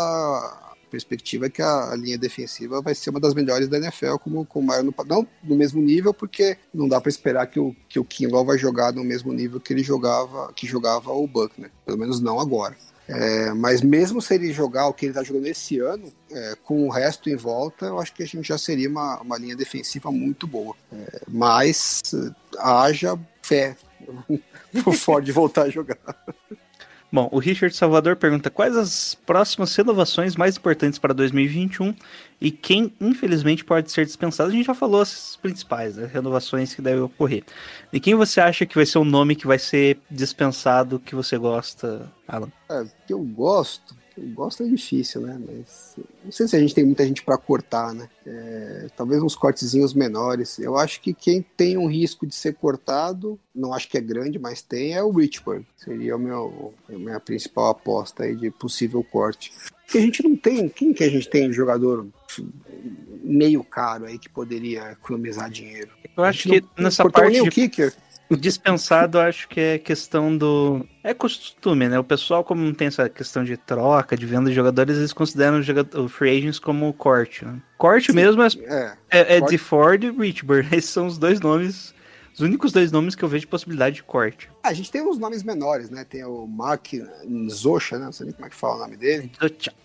perspectiva é que a, a linha defensiva vai ser uma das melhores da NFL, como, como era no, não no mesmo nível, porque não dá para esperar que o, que o Kinlaw vai jogar no mesmo nível que ele jogava, que jogava o Buckner, pelo menos não agora. É, mas mesmo se ele jogar o que ele está jogando esse ano, é, com o resto em volta, eu acho que a gente já seria uma, uma linha defensiva muito boa. É, mas eh, haja fé o Ford voltar a jogar. Bom, o Richard Salvador pergunta quais as próximas renovações mais importantes para 2021 e quem, infelizmente, pode ser dispensado. A gente já falou as principais né, renovações que devem ocorrer. E quem você acha que vai ser o nome que vai ser dispensado que você gosta, Alan? É, que eu gosto, gosto é difícil, né? Mas não sei se a gente tem muita gente para cortar, né? É, talvez uns cortezinhos menores. Eu acho que quem tem um risco de ser cortado, não acho que é grande, mas tem, é o Richburg. Seria o meu, a minha principal aposta aí de possível corte. Porque a gente não tem. Quem que a gente tem de jogador meio caro aí que poderia economizar dinheiro? Eu acho que nessa parte nem de o kicker. Dispensado, acho que é questão do. É costume, né? O pessoal, como não tem essa questão de troca, de venda de jogadores, eles consideram o free agents como corte. Né? Corte mesmo é, É, é, é Ford e Richburg. Esses são os dois nomes, os únicos dois nomes que eu vejo de possibilidade de corte. a gente tem uns nomes menores, né? Tem o Mark Nzosha, né? Não sei nem como é que fala o nome dele.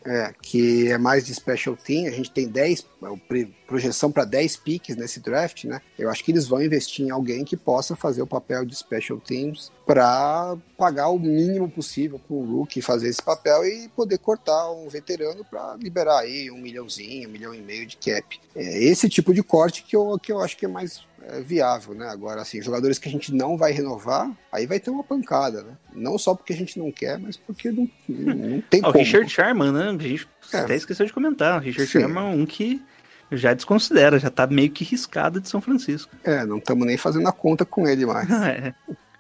É, que é mais de special team. A gente tem 10, é, projeção para 10 piques nesse draft, né? Eu acho que eles vão investir em alguém que possa fazer o papel de special teams para pagar o mínimo possível com o rookie fazer esse papel e poder cortar um veterano para liberar aí um milhãozinho, um milhão e meio de cap. É esse tipo de corte que eu, que eu acho que é mais é, viável, né? Agora, assim, jogadores que a gente não vai renovar, aí vai ter uma pancada, né? Não só porque a gente não quer, mas porque não, não, tem Ah, o. Richard Sherman, né? A gente É. até esqueceu de comentar. O Richard Sim. Sherman é um que já desconsidera, já tá meio que riscado de São Francisco. É, não estamos nem fazendo a conta com ele mais. É.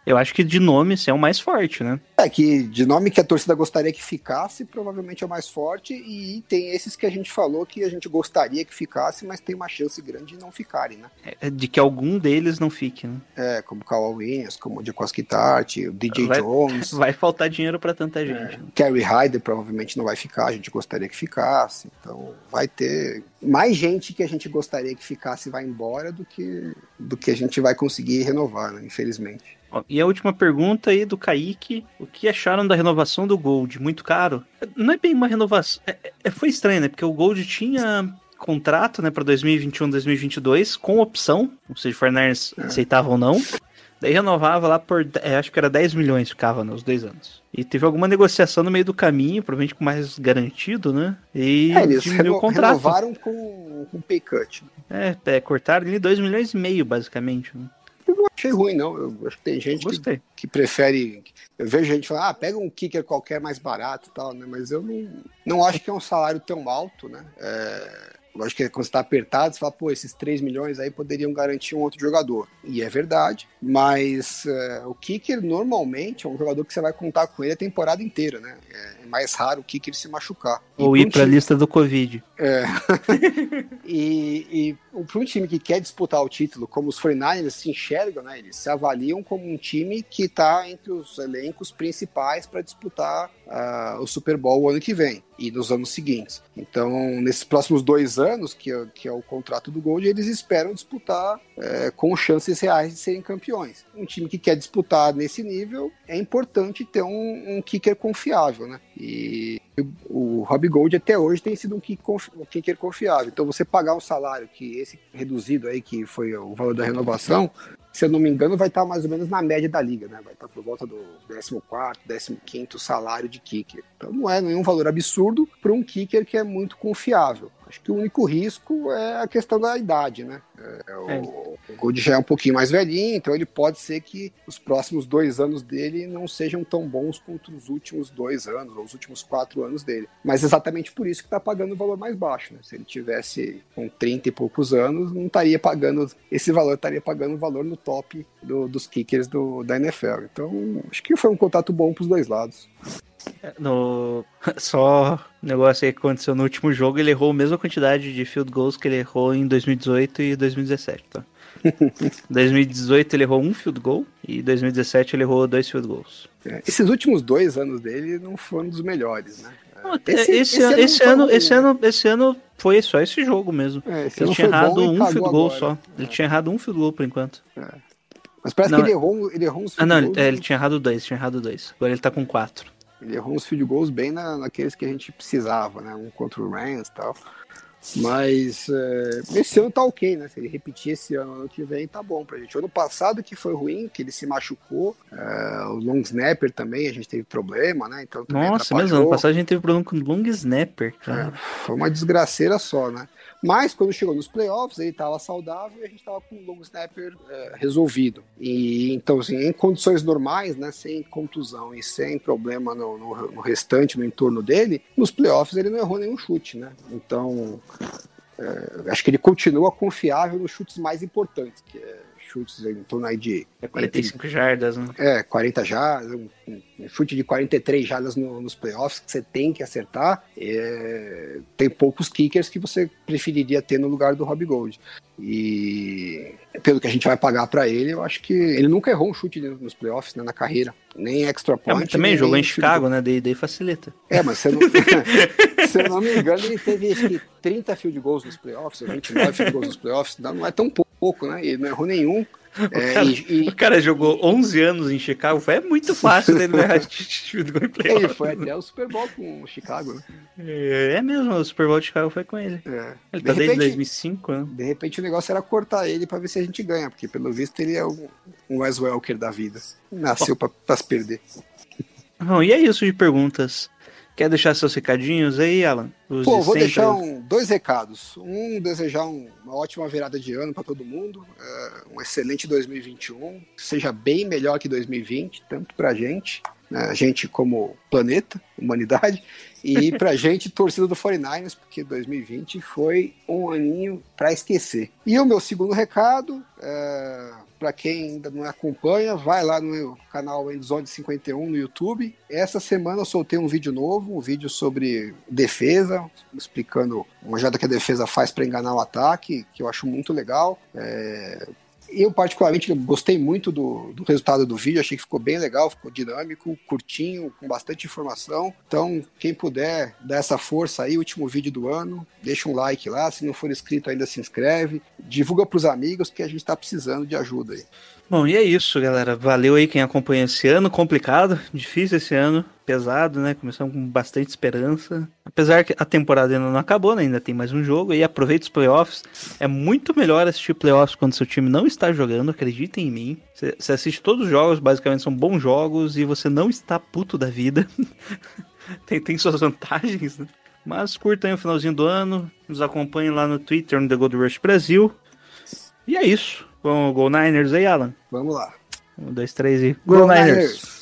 Eu acho que de nome esse é o mais forte, né? É que de nome que a torcida gostaria que ficasse, provavelmente é o mais forte, e tem esses que a gente falou que a gente gostaria que ficasse, mas tem uma chance grande de não ficarem, né? É De que algum deles não fique, né? É, como o Kawhi Williams, como o Jacoski Tart, o DJ Vai- Jones, Vai faltar dinheiro pra tanta gente. né? Kerry Hyder provavelmente não vai ficar, a gente gostaria que ficasse. Então vai ter mais gente que a gente gostaria que ficasse vai embora do que, do que a gente vai conseguir renovar, né? Infelizmente. E a última pergunta aí do Kaique: o que acharam da renovação do Gold? Muito caro? Não é bem uma renovação. é- é- foi estranho, né? Porque o Gold tinha contrato, né, para 2021, 2022, com opção, ou seja, o Forners aceitava ou não. Daí renovava lá por, é, acho que era 10 milhões, ficava nos dois anos. E teve alguma negociação no meio do caminho, provavelmente com mais garantido, né? E É, eles diminuiu reno- o contrato. renovaram com, com pay cut. É, é, cortaram ali 2 milhões e meio, basicamente. Né? Eu não achei ruim, não. Eu acho que tem gente que, que prefere. Eu vejo gente falar, ah, pega um kicker qualquer mais barato e tal, né? Mas eu não, não acho que é um salário tão alto, né? É, lógico que quando você tá apertado, você fala, pô, esses 3 milhões aí poderiam garantir um outro jogador. E é verdade. Mas é, o kicker normalmente é um jogador que você vai contar com ele a temporada inteira, né? É, mais raro o kicker se machucar. Ou ir pra time- lista do Covid. E, e para um time que quer disputar o título, como os 49ers se enxergam, né, eles se avaliam como um time que está entre os elencos principais para disputar ah, o Super Bowl o ano que vem e nos anos seguintes. Então, nesses próximos dois anos, que é, que é o contrato do Gold, eles esperam disputar eh, com chances reais de serem campeões. Um time que quer disputar nesse nível, é importante ter um, um kicker confiável, né? E o Rob Gold até hoje tem sido um kicker confiável. Então você pagar um salário que esse reduzido aí, que foi o valor da renovação, se eu não me engano, vai estar mais ou menos na média da liga, né? Vai estar por volta do 14, 15 salário de kicker. Então não é nenhum valor absurdo para um kicker que é muito confiável. Acho que o único risco é a questão da idade, né? É, o, o Gold já é um pouquinho mais velhinho, então ele pode ser que os próximos dois anos dele não sejam tão bons quanto os últimos dois anos, ou os últimos quatro anos dele. Mas exatamente por isso que está pagando o valor mais baixo, né? Se ele tivesse com 30 e poucos anos, não estaria pagando esse valor, estaria pagando o valor no top do- dos kickers do, da NFL. Então, acho que foi um contato bom para os dois lados. No... Só um negócio aí que aconteceu no último jogo, ele errou a mesma quantidade de field goals que ele errou em 2018 e 2017, tá? 2018 ele errou um field goal e 2017 ele errou dois field goals. É, esses últimos dois anos dele não foram dos melhores, né? Esse, esse, esse, foi ano, esse, ano, esse ano foi só esse jogo mesmo. É, Ele tinha errado um field goal agora. só. Ele tinha errado um field goal por enquanto. Mas parece Não, que ele errou, ele errou uns Ah, não, ele, é, ele tinha errado dois, tinha errado dois. Agora ele tá com quatro. Ele errou uns field goals bem na, naqueles que a gente precisava, né? Um contra o Rams e tal. Mas é, esse ano tá ok, né? Se ele repetir esse ano, ano que vem, tá bom pra gente. O ano passado que foi ruim, que ele se machucou, é, o long snapper também, a gente teve problema, né? Então Nossa, atrapalhou. mesmo, ano passado a gente teve problema com long snapper, É, cara. foi uma desgraceira só, né? Mas quando chegou nos playoffs, ele estava saudável e a gente estava com o long snapper é, resolvido. E então, assim, em condições normais, né, sem contusão e sem problema no, no- no restante, no entorno dele, nos playoffs ele não errou nenhum chute, né? Então, é, acho que ele continua confiável nos chutes mais importantes, que é chutes em torno aí de É 45 jardas, né? é, 40 jardas, um chute de 43 jardas no- nos playoffs que você tem que acertar. é, tem poucos kickers que você preferiria ter no lugar do Rob Gold. E pelo que a gente vai pagar pra ele, eu acho que ele nunca errou um chute nos playoffs né, na carreira, nem extra É, point. mas também jogou em Chicago, né? Daí, daí facilita. É, mas se eu, não, se eu não me engano, ele teve acho que 30 field goals nos playoffs, ou 29 field goals nos playoffs, não é tão pouco, né? Ele não errou nenhum. É, cara- e- O cara jogou 11 anos em Chicago, foi é muito fácil dele errar field goal em playoff. ele foi até o Super Bowl com o Chicago, né? É, é mesmo, o Super Bowl de Chicago foi com ele. É. Ele De tá desde repente- 2005, né? De repente o negócio era cortar ele pra ver se a gente ganha, porque pelo visto ele é um, um Wes Welker da vida. Nasceu pra, pra se perder. Bom, e é isso de perguntas. Quer deixar seus recadinhos aí, Alan? Os Pô, de vou sempre? deixar um- dois recados. Um, desejar um- uma ótima virada de ano pra todo mundo, é, um excelente 2021, que seja bem melhor que 2020, tanto pra gente, né, a gente como planeta, humanidade, e pra gente, torcida do 49ers, porque 2020 foi um aninho pra esquecer. E o meu segundo recado, é, para quem ainda não acompanha, vai lá no meu canal Endzone 51 no YouTube. Essa semana eu soltei um vídeo novo, um vídeo sobre defesa, explicando uma jogada que a defesa faz para enganar o ataque, que eu acho muito legal. É, Eu, particularmente, gostei muito do, do resultado do vídeo, achei que ficou bem legal, ficou dinâmico, curtinho, com bastante informação. Então, quem puder dar essa força aí, último vídeo do ano, deixa um like lá, se não for inscrito ainda se inscreve, divulga pros amigos que a gente tá precisando de ajuda aí. Bom, e é isso, galera. Valeu aí quem acompanha esse ano. Complicado, difícil esse ano, pesado, né? Começamos com bastante esperança. Apesar que a temporada ainda não acabou, né? Ainda tem mais um jogo. E aproveita os playoffs. É muito melhor assistir playoffs quando seu time não está jogando, acreditem em mim. Você assiste todos os jogos, basicamente são bons jogos e você não está puto da vida. tem, tem suas vantagens, né? Mas curtam aí o finalzinho do ano. Nos acompanhem lá no Twitter, no The Gold Rush Brasil. E é isso. Vamos, Go Niners aí, Alan. Vamos lá. Um, dois, três e. Go, Niners!